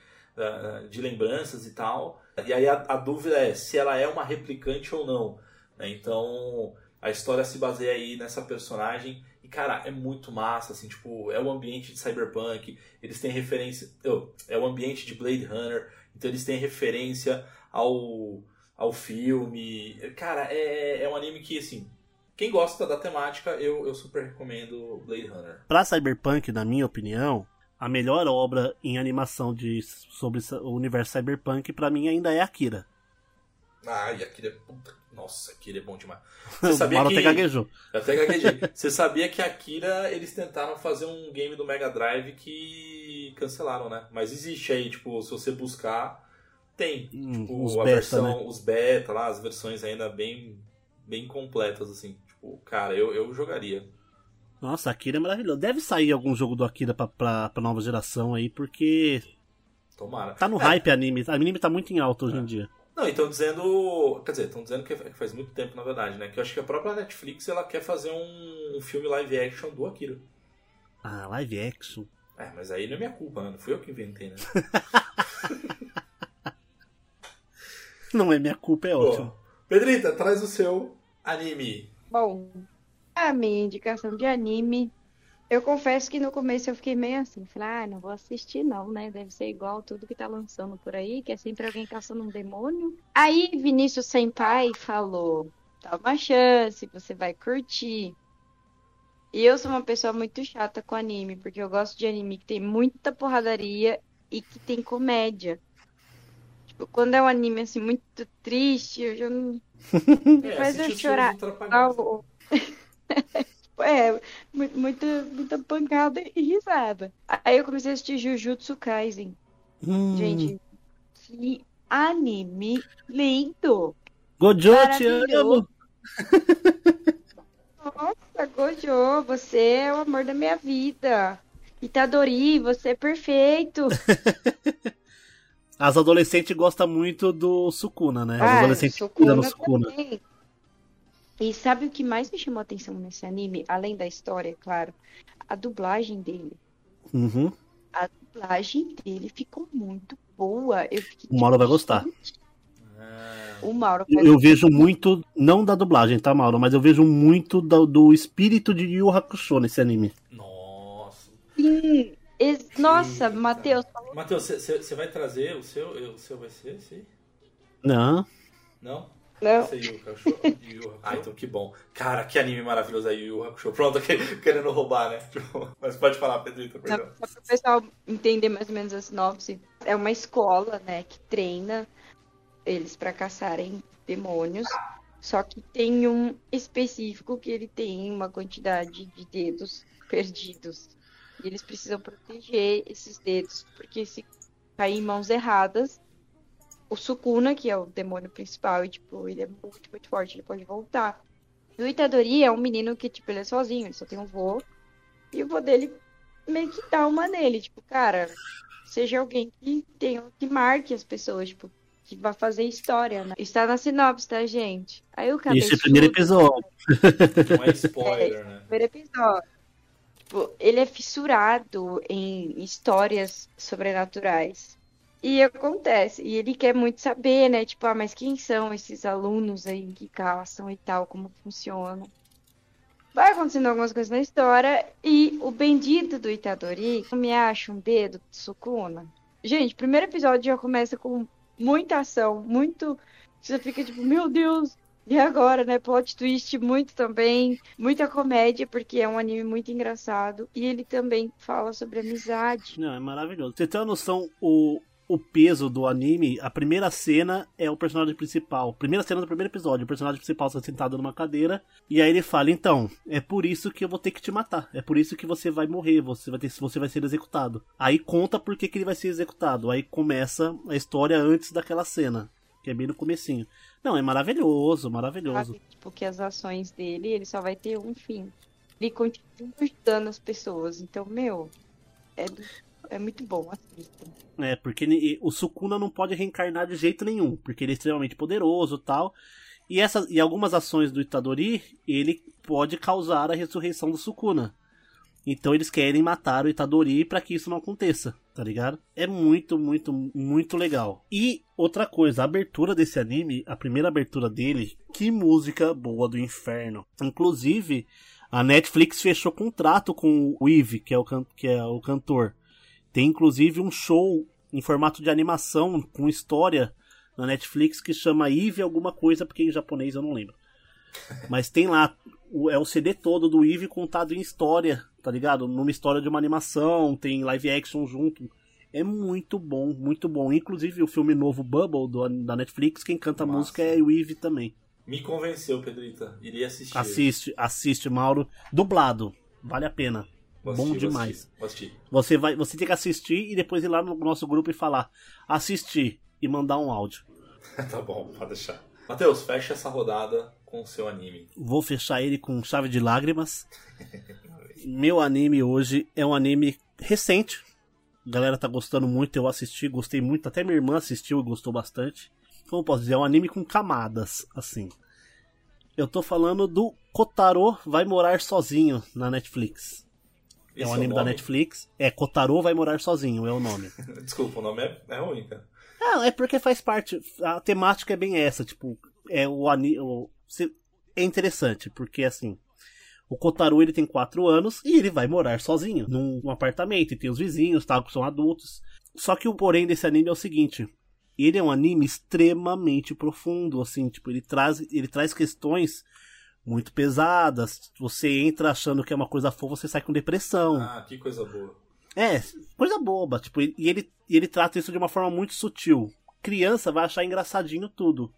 de lembranças e tal. E aí a, a dúvida é se ela é uma replicante ou não. Né? Então a história se baseia aí nessa personagem. E, cara, é muito massa, assim, tipo, é o ambiente de Cyberpunk, eles têm referência. Oh, é o ambiente de Blade Runner, então eles têm referência ao, ao filme. Cara, é, é um anime que, assim, quem gosta da temática, eu, eu super recomendo Blade Runner. Pra Cyberpunk, na minha opinião, a melhor obra em animação de, sobre o universo Cyberpunk, para mim, ainda é Akira. Ah, e Akira, puta, nossa, Akira é bom demais. Você sabia que... até gaguejou. Até gaguejei. Você sabia que Akira, eles tentaram fazer um game do Mega Drive que cancelaram, né? Mas existe aí, tipo, se você buscar, tem. Hum, tipo, os a beta, versão, né? os beta lá, as versões ainda bem, bem completas, assim. Tipo, cara, eu, eu jogaria. Nossa, Akira é maravilhoso. Deve sair algum jogo do Akira pra, pra, pra nova geração aí, porque. Tomara. Tá no é. hype anime. O anime tá muito em alta hoje é. em dia. Não, então dizendo. Quer dizer, estão dizendo que faz muito tempo, na verdade, né? Que eu acho que a própria Netflix ela quer fazer um, um filme live action do Akira. Ah, live action? É, mas aí não é minha culpa, né? Não fui eu que inventei, né? não é minha culpa, é ótimo. Pedrita, traz o seu anime. Bom, a minha indicação de anime eu confesso que no começo eu fiquei meio assim, falei, ah, não vou assistir não, né? Deve ser igual tudo que tá lançando por aí, que é sempre alguém caçando um demônio. Aí Vinícius Senpai falou, dá uma chance, você vai curtir. E eu sou uma pessoa muito chata com anime, porque eu gosto de anime que tem muita porradaria e que tem comédia. Tipo, quando é um anime assim muito triste, eu já não. Me faz eu chorar. É, mu- muita, muita pancada e risada. Aí eu comecei a assistir Jujutsu Kaisen. Hum. Gente, que anime lindo! Gojo, te amo. Nossa, Gojo, você é o amor da minha vida. Itadori, você é perfeito. As adolescentes gostam muito do Sukuna, né? As Ah, adolescentes Sukuna do Sukuna. também. E sabe o que mais me chamou a atenção nesse anime? Além da história, é claro. A dublagem dele. Uhum. A dublagem dele ficou muito boa. Eu fiquei, O Mauro vai tipo, gostar. gente, Ah, O Mauro Eu, eu vejo muito, não da dublagem, tá, Mauro? Mas eu vejo muito do, do espírito de Yu Hakusho nesse anime. nossa. Sim. Ex- Nossa. Matheus, Matheus, você vai trazer o seu? O seu vai ser esse? Não. Não? Não. Esse é Yu Hakusho? Yu? Ah, então que bom. Cara, que anime maravilhoso é Yu Yu Hakusho. Pronto, que- querendo roubar, né? Tipo, Mas pode falar, Pedrito, Só, perdão. só para o pessoal entender mais ou menos a sinopse, é uma escola, né, que treina eles para caçarem demônios. Só que tem um específico que ele tem uma quantidade de dedos perdidos. E eles precisam proteger esses dedos, porque se cair em mãos erradas, o Sukuna, que é o demônio principal, e tipo, ele é muito, muito forte, ele pode voltar. E o Itadori é um menino que, tipo, ele é sozinho, ele só tem um vô. E o vô dele meio que dá uma nele, tipo, cara, seja alguém que tenha, que marque as pessoas, tipo, que vai fazer história, né? Está na sinopse, tá, gente? Aí o Esse é o primeiro episódio. Não é spoiler, né? primeiro episódio. Tipo, ele é fissurado em histórias sobrenaturais. E acontece, e ele quer muito saber, né? Tipo, ah, mas quem são esses alunos aí que caçam e tal, como funciona? Vai acontecendo algumas coisas na história e o bendito do Itadori me acha um dedo de Sukuna. Gente, primeiro episódio já começa com muita ação, muito. Você fica tipo, meu Deus, e agora, né? Plot twist muito também, muita comédia, porque é um anime muito engraçado. E ele também fala sobre amizade. Não, é maravilhoso. Você tem uma noção, o, o peso do anime, a primeira cena é o personagem principal. Primeira cena do primeiro episódio, o personagem principal está sentado numa cadeira, e aí ele fala, então, é por isso que eu vou ter que te matar. É por isso que você vai morrer, você vai, ter, você vai ser executado. Aí conta por que, que ele vai ser executado. Aí começa a história antes daquela cena. Que é bem no comecinho. Não, é maravilhoso, maravilhoso. Sabe? Tipo, as ações dele, ele só vai ter um fim. Ele continua ajudando as pessoas. Então, meu, é, do- é muito bom, assistam. É, porque o Sukuna não pode reencarnar de jeito nenhum, porque ele é extremamente poderoso tal. E, essa, e algumas ações do Itadori, ele pode causar a ressurreição do Sukuna. Então eles querem matar o Itadori para que isso não aconteça, tá ligado? É muito, muito, muito legal. E outra coisa, a abertura desse anime, a primeira abertura dele, que música boa do inferno. Inclusive, a Netflix fechou contrato com o Eve, que é o, que é o cantor. Tem inclusive um show em formato de animação com história na Netflix que chama Eve alguma coisa, porque em japonês eu não lembro. Mas tem lá, é o CD todo do Eve contado em história, tá ligado? Numa história de uma animação, tem live action junto. É muito bom, muito bom. Inclusive o filme novo Bubble do, da Netflix, quem canta a Massa. música é o Eve também. Me convenceu, Pedrita. Iria assistir. Assiste, assiste, Mauro. Dublado. Vale a pena. Vou Bom assistir, vou demais. assistir, Vou assistir. Você vai, você tem que assistir e depois ir lá no nosso grupo e falar assistir e mandar um áudio. tá bom, pode deixar. Matheus, fecha essa rodada com o seu anime. Vou fechar ele com chave de lágrimas. Meu anime hoje é um anime recente. A galera tá gostando muito, eu assisti, gostei muito. Até minha irmã assistiu e gostou bastante. Como posso dizer, é um anime com camadas, assim. Eu tô falando do Kotaro Vai Morar Sozinho na Netflix. É um o anime da nome? Netflix. É, Kotaro Vai Morar Sozinho, é o nome. Desculpa, o nome é, é ruim, cara. Ah, é porque faz parte. A temática é bem essa, tipo, é o anime. É interessante, porque assim. O Kotaro ele tem 4 anos e ele vai morar sozinho num, num apartamento. E tem os vizinhos, tal, que são adultos. Só que o porém desse anime é o seguinte: ele é um anime extremamente profundo, assim, tipo, ele traz, ele traz questões muito pesadas. Você entra achando que é uma coisa fofa, você sai com depressão. Ah, que coisa boa. É, coisa boba, tipo, e ele, e ele trata isso de uma forma muito sutil. Criança vai achar engraçadinho tudo.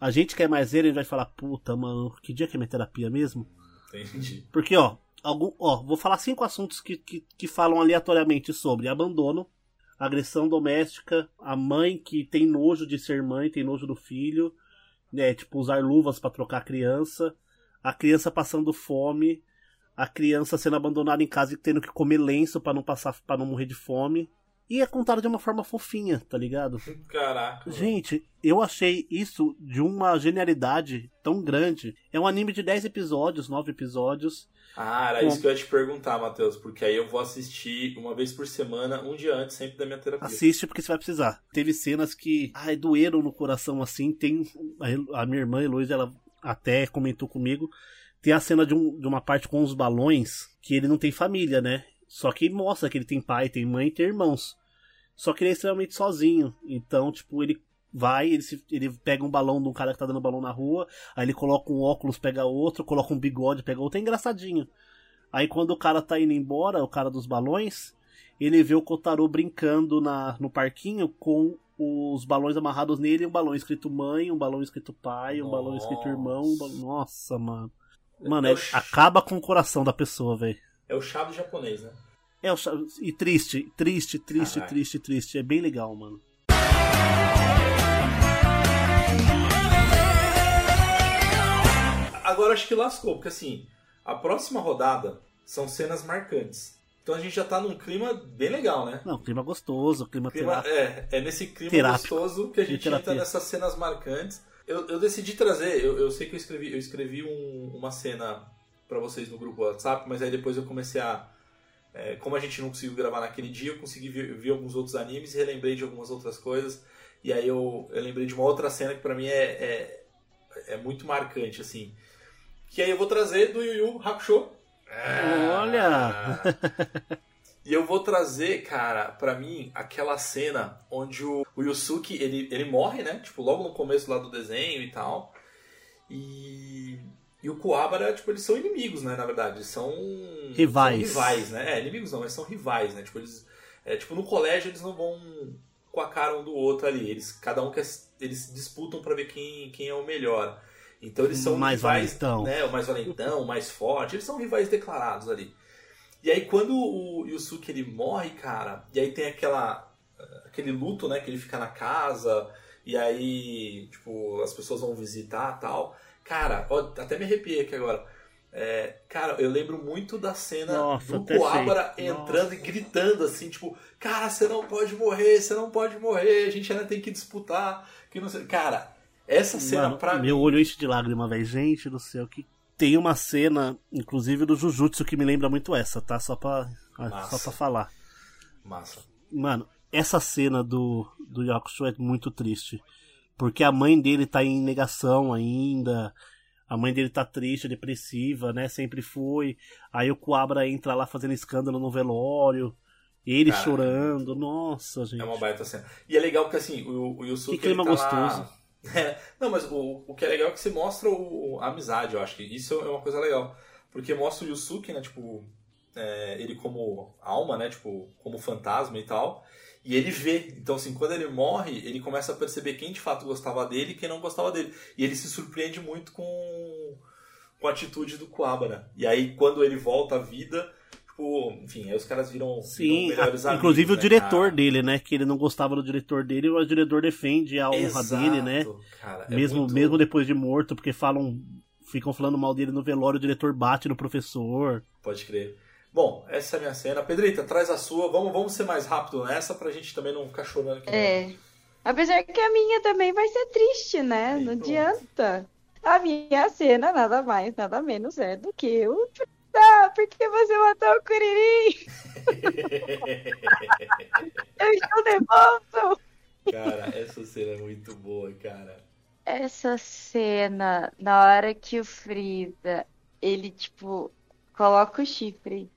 A gente que é mais ele, a gente vai falar, puta, mano, que dia que é minha terapia mesmo? Entendi. Porque, ó, algum, ó vou falar cinco assuntos que, que, que falam aleatoriamente sobre abandono, agressão doméstica, a mãe que tem nojo de ser mãe, tem nojo do filho, né, tipo, usar luvas para trocar a criança, a criança passando fome, a criança sendo abandonada em casa e tendo que comer lenço para não passar para não morrer de fome. E é contado de uma forma fofinha, tá ligado? Caraca. Gente, eu achei isso de uma genialidade tão grande. É um anime de 10 episódios, 9 episódios. Ah, era Com- isso que eu ia te perguntar, Matheus, porque aí eu vou assistir uma vez por semana, um dia antes, sempre da minha terapia. Assiste porque você vai precisar. Teve cenas que, ai, doeram no coração assim. Tem a minha irmã Heloísa, ela até comentou comigo. Tem a cena de, um- de uma parte com os balões que ele não tem família, né? Só que mostra que ele tem pai, tem mãe tem irmãos. Só que ele é extremamente sozinho. Então, tipo, ele vai, ele, se- ele pega um balão de um cara que tá dando balão na rua, aí ele coloca um óculos, pega outro, coloca um bigode, pega outro, é engraçadinho. Aí quando o cara tá indo embora, o cara dos balões, ele vê o Kotaro brincando na, no parquinho com os balões amarrados nele, um balão escrito mãe, um balão escrito pai, um balão escrito irmão. Um balão... Nossa, mano. Mano, É é- ch- acaba com o coração da pessoa, velho. É o do japonês, né? É, o cha- e triste, triste, triste, Caralho. triste, triste. É bem legal, mano. Agora acho que lascou, porque assim, a próxima rodada são cenas marcantes. Então a gente já tá num clima bem legal, né? Não, clima gostoso, clima, Clima- é, é nesse clima Terápico. gostoso que a gente entra nessas cenas marcantes. Eu, eu decidi trazer, eu, eu sei que eu escrevi, eu escrevi um- uma cena pra vocês no grupo WhatsApp, mas aí depois eu comecei a. é, como a gente não conseguiu gravar naquele dia, eu consegui ver, ver alguns outros animes, relembrei de algumas outras coisas. E aí eu, eu lembrei de uma outra cena que pra mim é, é, é muito marcante, assim. Que aí eu vou trazer do Yu Yu Hakusho. Olha! E eu vou trazer, cara, pra mim, aquela cena onde o, o Yusuke, ele, ele morre, né? Tipo, logo no começo lá do desenho e tal. E, e o Kuwabara, tipo, eles são inimigos, né? Na verdade, eles são... Rivais. São rivais, né? É, inimigos não, eles são rivais, né? Tipo, eles... É, tipo, no colégio eles não vão com a cara um do outro ali. Eles, cada um quer... Eles disputam pra ver quem, quem é o melhor. Então eles são Mais rivais, valentão. né? O mais valentão, o mais forte. Eles são rivais declarados ali. E aí quando o Yusuke ele morre, cara, e aí tem aquela aquele luto, né, que ele fica na casa e aí, tipo, as pessoas vão visitar, tal. Cara, ó, até me arrepiei aqui agora. É, cara, eu lembro muito da cena Nossa, do Coabra entrando e gritando assim, tipo, cara, você não pode morrer, você não pode morrer, a gente ainda tem que disputar, que não sei. Cara, essa cena Mano, pra meu mim, olho enche de lágrima, velho. Gente do céu, que tem uma cena, inclusive do Jujutsu, que me lembra muito essa, tá? Só pra, só Massa. pra falar. massa. Mano, essa cena do, do Yakusho é muito triste. Porque a mãe dele tá em negação ainda. A mãe dele tá triste, depressiva, né? Sempre foi. Aí o Kuabra entra lá fazendo escândalo no velório. Ele Cara, chorando. Nossa, gente. É uma baita cena. E é legal que assim, o, o Yusuke. Que clima tá lá- gostoso. É, não, mas o, o que é legal é que você mostra o, a amizade, eu acho que isso é uma coisa legal. Porque mostra o Yusuke, né, tipo, é, ele como alma, né, tipo, como fantasma e tal. E ele vê. Então, assim, quando ele morre, ele começa a perceber quem de fato gostava dele e quem não gostava dele. E ele se surpreende muito com, com a atitude do Kuabara. E aí, quando ele volta à vida, tipo, enfim, aí os caras viram, Sim, viram melhores a- amigos, inclusive o né, diretor cara? dele, né? Que ele não gostava do diretor dele, mas o diretor defende a honra Exato, dele, né? cara, é mesmo, muito- mesmo depois de morto, porque falam. Ficam falando mal dele no velório, o diretor bate no professor. Pode crer. Bom, essa é a minha cena. Pedrita, traz a sua. Vamos, vamos ser mais rápido nessa pra gente também não ficar chorando aqui. É. Apesar que a minha também vai ser triste, né? Aí, Não pronto. adianta. A minha cena nada mais, nada menos é do que o. Ah, porque você matou o Curirim? Eu estou nervoso! Cara, essa cena é muito boa, cara. Essa cena, na hora que o Freeza, ele, tipo, coloca o chifre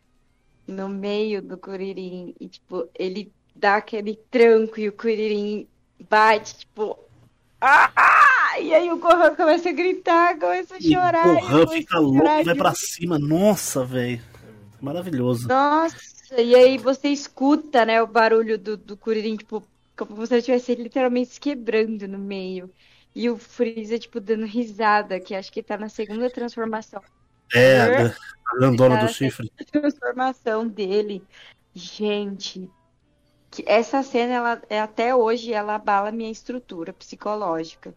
no meio do Kuririn e, tipo, ele dá aquele tranco e o Kuririn bate, tipo, ah! E aí o Gohan começa a gritar, começa a chorar. o Gohan fica louco, vai de pra cima. Nossa, velho. Maravilhoso. Nossa, e aí você escuta, né, o barulho do, do Kuririn, tipo, como se ele estivesse literalmente se quebrando no meio. E o Freeza, tipo, dando risada, que acho que tá na segunda transformação. É, a da- a grandona do Cara, chifre. transformação dele. Gente, que essa cena, ela, é, até hoje, ela abala minha estrutura psicológica.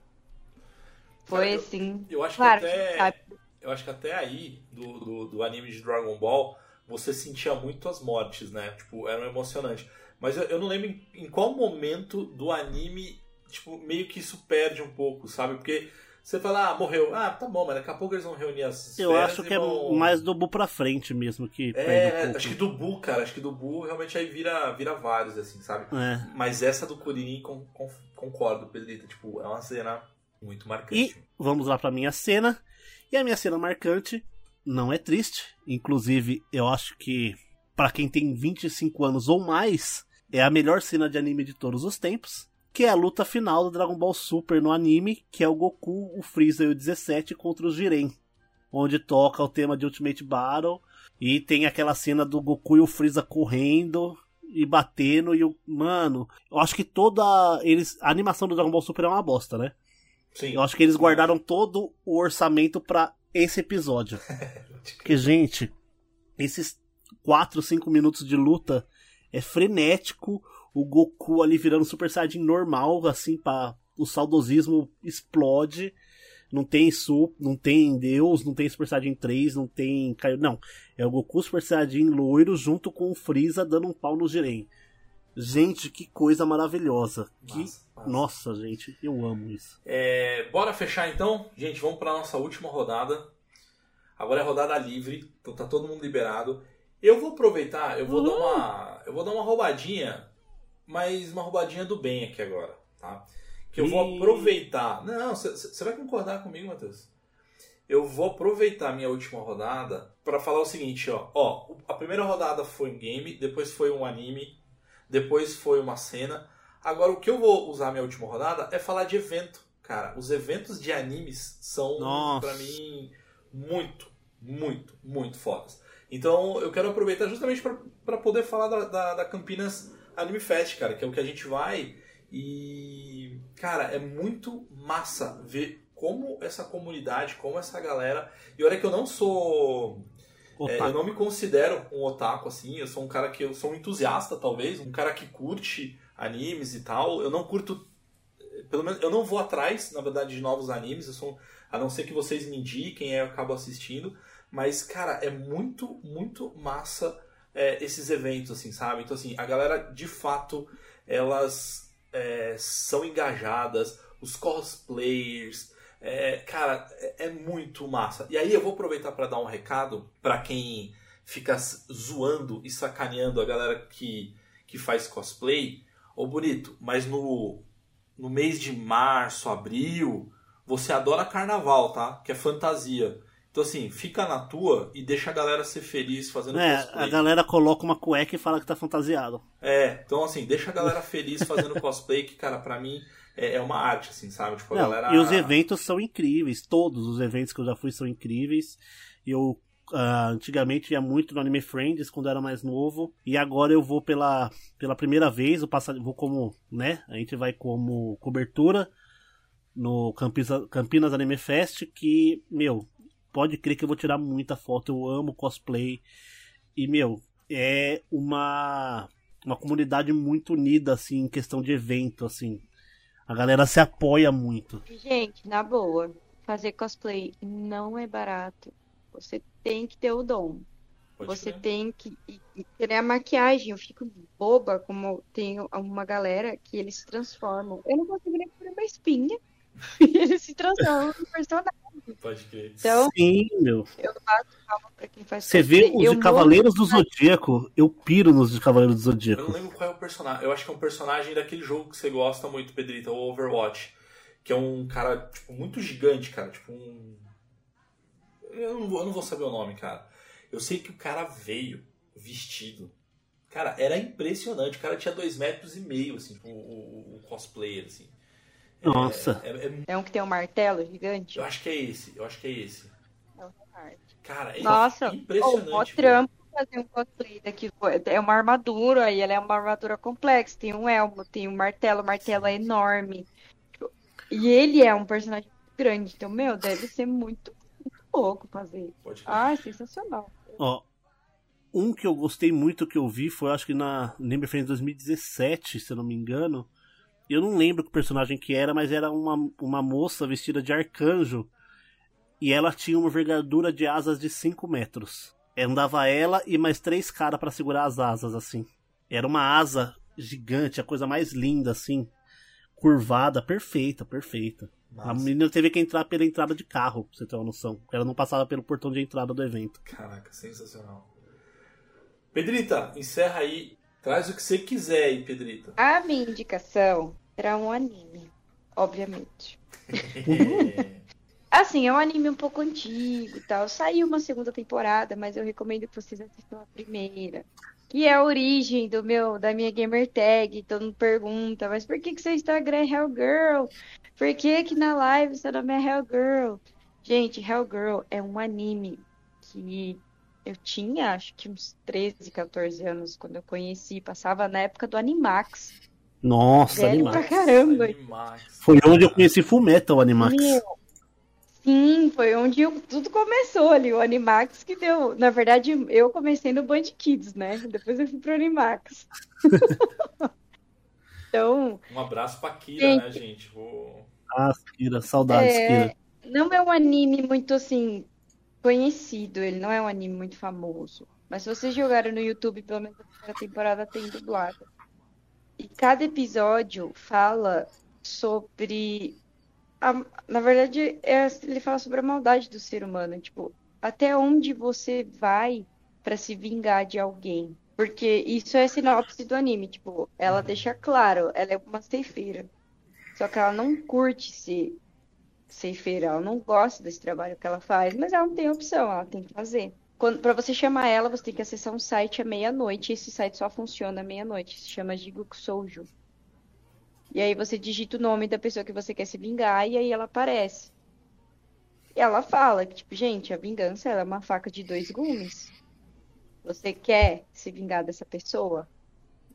Foi Cara, eu- assim. Eu acho Claro, que até, sabe. eu acho que até aí do, do, do anime de Dragon Ball você sentia muito as mortes, né? Tipo, era emocionante. Mas eu, eu não lembro em, em qual momento do anime, tipo, meio que isso perde um pouco, sabe? Porque você fala, ah, morreu. Ah, tá bom, mas daqui a pouco eles vão reunir as Eu acho que é vão- mais do Bu pra frente mesmo que perde um É, pouco. acho que do Bu, cara, acho que do Bu realmente aí vira, vira vários, assim, sabe? É. Mas essa do Kuririn, con, con- concordo, Pedrita. Tipo, é uma cena muito marcante. E vamos lá pra minha cena. E a minha cena marcante não é triste. Inclusive, eu acho que pra quem tem 25 anos ou mais, é a melhor cena de anime de todos os tempos. Que é a luta final do Dragon Ball Super no anime, que é o Goku, o Freeza e o 17 contra os Jiren. Onde toca o tema de Ultimate Battle. E tem aquela cena do Goku e o Freeza correndo e batendo. E o. Mano, eu acho que toda. Eles, a animação do Dragon Ball Super é uma bosta, né? Sim. Eu acho que eles guardaram todo o orçamento pra esse episódio. Porque, gente, esses 4, 5 minutos de luta é frenético. O Goku ali virando Super Saiyajin normal, assim, pra... o saudosismo explode. Não tem Su, não tem Deus, não tem Super Saiyajin 3, não tem. Não. É o Goku Super Saiyajin loiro junto com o Freeza dando um pau no Jiren. Gente, que coisa maravilhosa. Que... Massa. Nossa, gente, eu amo isso. É, bora fechar então? Gente, vamos para nossa última rodada. Agora é rodada livre, então tá todo mundo liberado. Eu vou aproveitar, eu vou dar uma, eu vou dar uma roubadinha, mas uma roubadinha do bem aqui agora, tá? Que eu vou Ih. aproveitar. Não, você vai concordar comigo, Matheus? Eu vou aproveitar a minha última rodada para falar o seguinte, ó. Ó, a primeira rodada foi um game, depois foi um anime, depois foi uma cena. Agora, o que eu vou usar minha última rodada é falar de evento. Cara, os eventos de animes são, pra mim, muito, muito, muito fodas. Então, eu quero aproveitar justamente para poder falar da, da, da Campinas Anime Fest, cara, que é o que a gente vai. E, cara, é muito massa ver como essa comunidade, como essa galera. E olha que eu não sou. É, eu não me considero um otaku assim, eu sou um cara que eu sou um entusiasta talvez, um cara que curte animes e tal. Eu não curto pelo menos eu não vou atrás, na verdade, de novos animes, eu sou a não ser que vocês me indiquem, eu acabo assistindo, mas cara, é muito muito massa é, esses eventos assim, sabe? Então assim, a galera de fato elas é, são engajadas, os cosplayers, é, cara, é, é muito massa. E aí eu vou aproveitar para dar um recado para quem fica zoando e sacaneando a galera que, que faz cosplay. Ô bonito, mas no, no mês de março, abril, você adora carnaval, tá? Que é fantasia. Então assim, fica na tua e deixa a galera ser feliz fazendo É, cosplay. a galera coloca uma cueca e fala que tá fantasiado. É, então assim, deixa a galera feliz fazendo cosplay, que, cara, pra mim é, é uma arte, assim, sabe? Tipo, Não, galera. E os eventos são incríveis, todos os eventos que eu já fui são incríveis. Eu ah, antigamente ia muito no Anime Friends quando era mais novo, e agora eu vou pela, pela primeira vez, eu passo, vou como, né? A gente vai como cobertura no Campinas, Campinas Anime Fest, que, meu, pode crer que eu vou tirar muita foto, eu amo cosplay. E, meu, é uma, uma comunidade muito unida, assim, em questão de evento, assim. A galera se apoia muito. Gente, na boa, fazer cosplay não é barato. Você tem que ter o dom. Pode Você crer. tem que. Ter a maquiagem. Eu fico boba como tem uma galera que eles se transformam. Eu não consigo nem pôr uma espinha. E eles se transformam em personagem. Pode crer. Então, Sim, meu. eu bato palma pra quem faz Você vê os de Cavaleiros do Zodíaco, eu piro nos de Cavaleiros do Eu não Zodíaco. lembro qual é o personagem. Eu acho que é um personagem daquele jogo que você gosta muito, Pedrita, o Overwatch. Que é um cara, tipo, muito gigante, cara. Tipo um. Eu não, vou, eu não vou saber o nome, cara. Eu sei que o cara veio vestido. Cara, era impressionante. O cara tinha dois metros e meio, assim, tipo, o, o- o cosplayer, assim. Nossa. É, é- É um que tem um martelo gigante. eu acho que é esse. Eu acho que é esse. É o. Cara, é Nossa, impressionante. velho. trampo fazer um cosplay daqui. É uma armadura, aí ela é uma armadura complexa. Tem um elmo, tem um martelo, o martelo é enorme. E ele é um personagem muito grande. Então, meu, deve ser muito, muito louco fazer. Pode. Ah, sensacional. Ó, um que eu gostei muito que eu vi foi, acho que na Number Friends 2017, se eu não me engano. Eu não lembro que personagem que era, mas era uma, uma moça vestida de arcanjo. E ela tinha uma envergadura de asas de 5 metros. Andava ela e mais três caras pra segurar as asas, assim. Era uma asa gigante, a coisa mais linda, assim. Curvada, perfeita, perfeita. A Massa. menina teve que entrar pela entrada de carro, pra você ter uma noção. Ela não passava pelo portão de entrada do evento. Caraca, sensacional. Pedrita, encerra aí. Traz o que você quiser aí, Pedrita. A minha indicação será um anime, obviamente. Assim, é um anime um pouco antigo e tal. Saiu uma segunda temporada, mas eu recomendo que vocês assistam a primeira. Que é a origem do meu, da minha gamer tag. Todo mundo pergunta, mas por que que seu Instagram é Hellgirl? Por que que na live seu nome é Hellgirl? Gente, Hellgirl é um anime que eu tinha, acho que uns 13, 14 anos quando eu conheci. Passava na época do Animax. Nossa, Velho animal. pra caramba. Animax. Foi onde eu conheci Fullmetal Animax. Meu, Sim, foi onde eu- tudo começou ali, o Animax que deu. Na verdade, eu comecei no Band Kids, né? Depois eu fui pro Animax. Então, Um abraço pra Kira, Gente. né, gente? Vou... Ah, Kira, saudades, É. Kira. não é um anime muito assim conhecido, ele não é um anime muito famoso. Mas se vocês jogaram no YouTube, pelo menos a primeira temporada tem dublado. E cada episódio fala sobre. a- na verdade, é- ele fala sobre a maldade do ser humano. Tipo, até onde você vai pra se vingar de alguém. Porque isso é sinopse do anime. Tipo, ela deixa claro, ela é uma ceifeira. Só que ela não curte ser ceifeira, ela não gosta desse trabalho que ela faz, mas ela não tem opção, ela tem que fazer. Para você chamar ela, você tem que acessar um site à meia-noite, esse site só funciona à meia-noite, se chama Jigoku Soujo. E aí você digita o nome da pessoa que você quer se vingar, e aí ela aparece. E ela fala que, tipo, gente, a vingança é uma faca de dois gumes. Você quer se vingar dessa pessoa?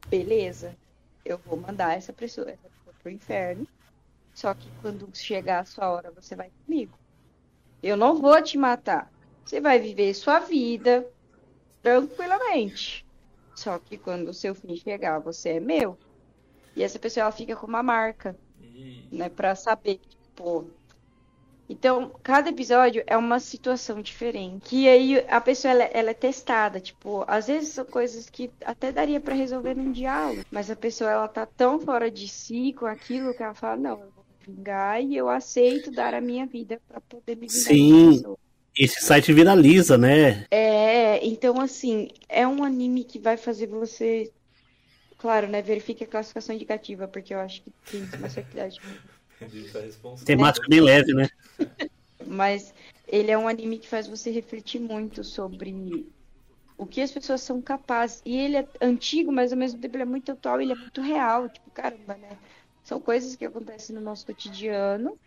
Beleza. Eu vou mandar essa pessoa, essa pessoa pro inferno. Só que quando chegar a sua hora, você vai comigo. Eu não vou te matar. Você vai viver sua vida tranquilamente. Só que quando o seu fim chegar, você é meu. E essa pessoa ela fica com uma marca, Ih, né, Pra saber, tipo. Então, cada episódio é uma situação diferente. Que aí a pessoa ela, ela é testada, tipo, às vezes são coisas que até daria pra resolver num diálogo, mas a pessoa ela tá tão fora de si com aquilo que ela fala, não, eu vou me vingar e eu aceito dar a minha vida pra poder me vingar Sim. Esse site viraliza, né? É, então assim, é um anime que vai fazer você, claro, né, verifique a classificação indicativa, porque eu acho que tem uma responsável. Temática bem leve, né? Mas ele é um anime que faz você refletir muito sobre o que as pessoas são capazes. E ele é antigo, mas ao mesmo tempo ele é muito atual, ele é muito real. Tipo, caramba, né? São coisas que acontecem no nosso cotidiano.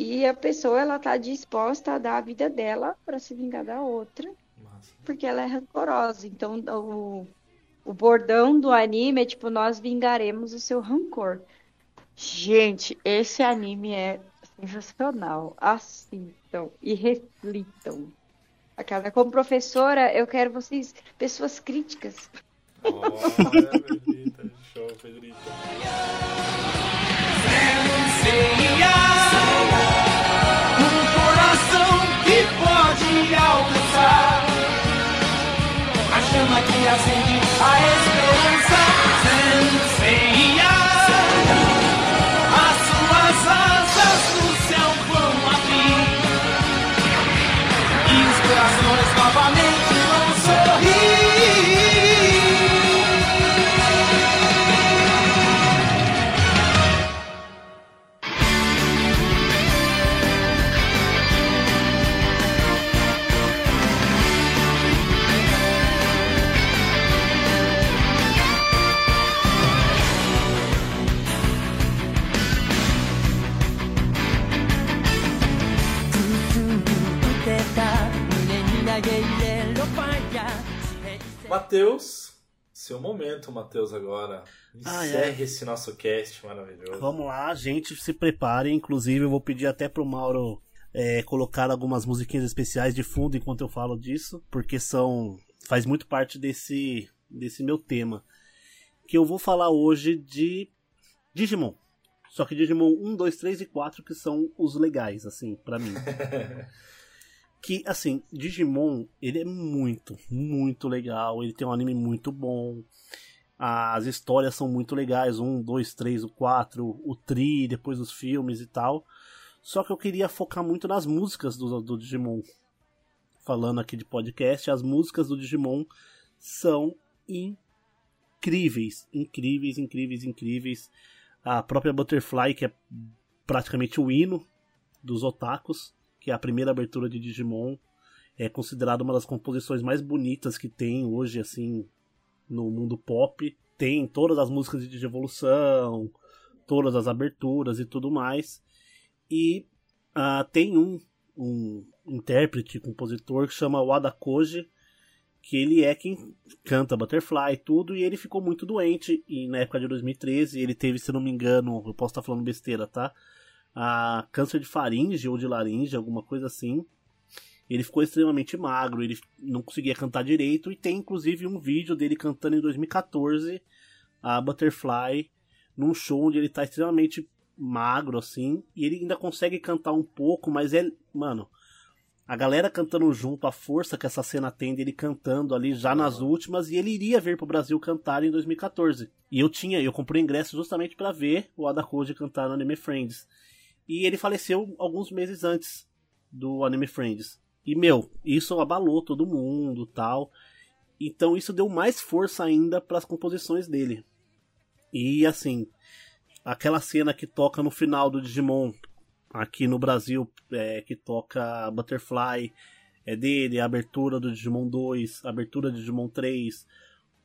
E a pessoa, ela tá disposta a dar a vida dela para se vingar da outra, Massa. porque ela é rancorosa. Então, o, o bordão do anime é tipo, nós vingaremos o seu rancor. Gente, esse anime é sensacional. Assistam e reflitam. A cada como professora, eu quero vocês, pessoas críticas. Pedrita. Show, Pedrita. Matheus, seu momento, Matheus, agora. Ah, Encerre esse nosso cast maravilhoso. Vamos lá, gente, se prepare. Inclusive, eu vou pedir até pro Mauro é, colocar algumas musiquinhas especiais de fundo enquanto eu falo disso, porque são. faz muito parte desse, desse meu tema. Que eu vou falar hoje de Digimon. Só que Digimon 1, 2, 3 e 4 que são os legais, assim, pra mim. que, assim, Digimon, ele é muito, muito legal. Ele tem um anime muito bom. As histórias são muito legais. Um, dois, três, o quatro, o Tri, depois os filmes e tal. Só que eu queria focar muito nas músicas do, do Digimon. Falando aqui de podcast, as músicas do Digimon são incríveis. Incríveis, incríveis, incríveis. A própria Butterfly, que é praticamente o hino dos otakus, que é a primeira abertura de Digimon, é considerada uma das composições mais bonitas que tem hoje, assim, no mundo pop. Tem todas as músicas de Digievolução, todas as aberturas e tudo mais. E uh, tem um, um intérprete, compositor que chama Wada Koji, que ele é quem canta Butterfly e tudo, e ele ficou muito doente e na época de 2013 ele teve, se não me engano, eu posso estar falando besteira, tá? A câncer de faringe ou de laringe, alguma coisa assim. Ele ficou extremamente magro, ele não conseguia cantar direito e tem inclusive um vídeo dele cantando em 2014 a Butterfly num show onde ele tá extremamente magro assim, e ele ainda consegue cantar um pouco, mas é, mano, a galera cantando junto, a força que essa cena tem dele cantando ali já nas últimas, e ele iria vir pro Brasil cantar em 2014. E eu tinha, eu comprei ingresso justamente para ver o Ada Koji cantar no Anime Friends. E ele faleceu alguns meses antes do Anime Friends. E meu, isso abalou todo mundo, tal. Então isso deu mais força ainda para as composições dele. E assim, aquela cena que toca no final do Digimon, aqui no Brasil, é, que toca Butterfly, é dele, a abertura do Digimon 2, a abertura do Digimon 3,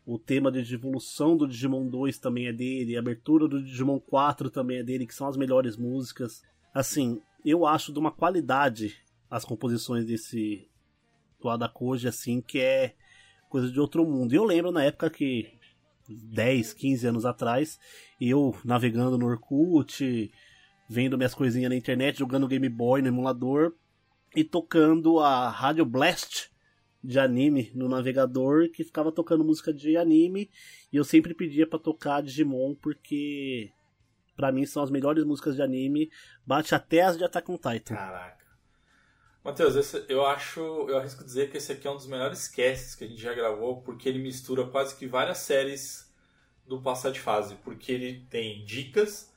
o tema de evolução do Digimon 2 também é dele, a abertura do Digimon 4 também é dele, que são as melhores músicas. Assim, eu acho de uma qualidade as composições desse do Adakoji, assim, que é coisa de outro mundo. E eu lembro na época que 10, 15 anos atrás, eu navegando no Orkut, vendo minhas coisinhas na internet, jogando Game Boy no emulador e tocando a Rádio Blast de anime no navegador que ficava tocando música de anime e eu sempre pedia para tocar Digimon porque para mim são as melhores músicas de anime, bate até as de Attack on Titan. Caraca. Matheus, eu acho, eu arrisco dizer que esse aqui é um dos melhores casts que a gente já gravou, porque ele mistura quase que várias séries do Passar de Fase, porque ele tem dicas,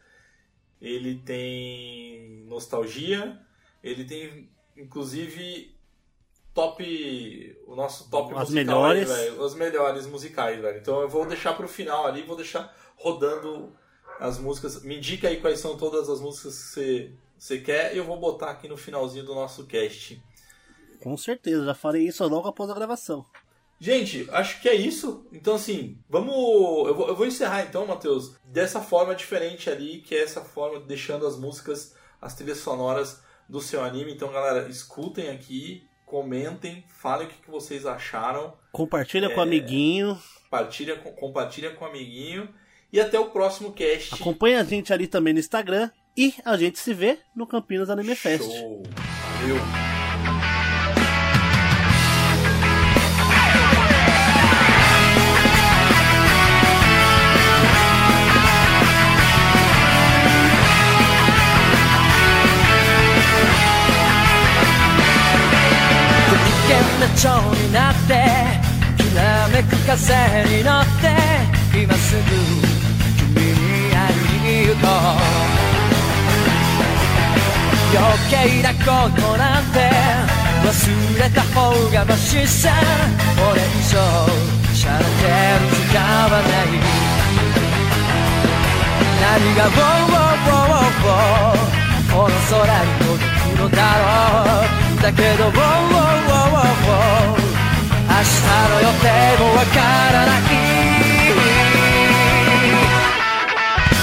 ele tem nostalgia, ele tem inclusive top o nosso top As musical melhores. aí, velho, os melhores musicais, velho. Então eu vou deixar pro final ali, vou deixar rodando as músicas. Me indica aí quais são todas as músicas que você, você quer e eu vou botar aqui no finalzinho do nosso cast. Com certeza, já falei isso logo após a gravação. Gente, acho que é isso. Então, assim, vamos. Eu vou, eu vou encerrar então, Matheus, dessa forma diferente ali, que é essa forma deixando as músicas, as trilhas sonoras do seu anime. Então, galera, escutem aqui, comentem, falem o que, que vocês acharam. Compartilha com o É. amiguinho. Compartilha, com- compartilha com o amiguinho. E até o próximo cast. Acompanha a gente ali também no Instagram. E a gente se vê no Campinas Anime Fest. Show. Valeu. 危険な蝶になってきらめく風に乗って 今すぐ君に会いに行こう。余計なことなんて忘れた方がマシさこれ以上しゃれてる時間はない。何が「ウォーウォーウォーウォーこの空に届くのだろう。だけど「ウォーウォーウォーウォー明日の予定もわからない。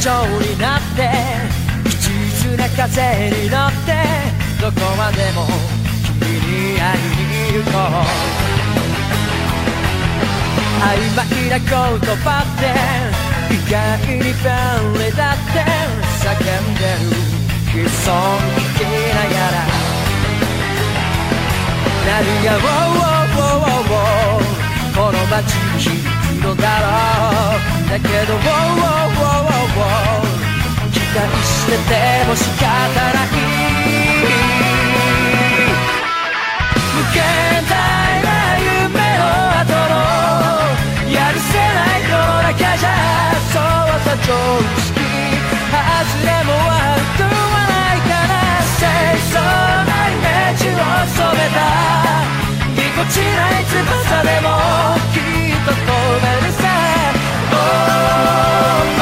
長になって一途な風に乗ってどこまでも君に会いに行こう。曖昧な言葉って意外に便利だって叫んでる。悲壮的なやら。何が「ウォーウォーウォーウォーウォー」この街にのだろう。だけど「ウォーウォーウォーウォーウォー」期待してても仕方ない無限大な夢の後のやるせない世の中じゃそうさ常識外れも悪くはないから清楚なイメージを染めた。ぎこちない翼でも the cold and the sad. Oh.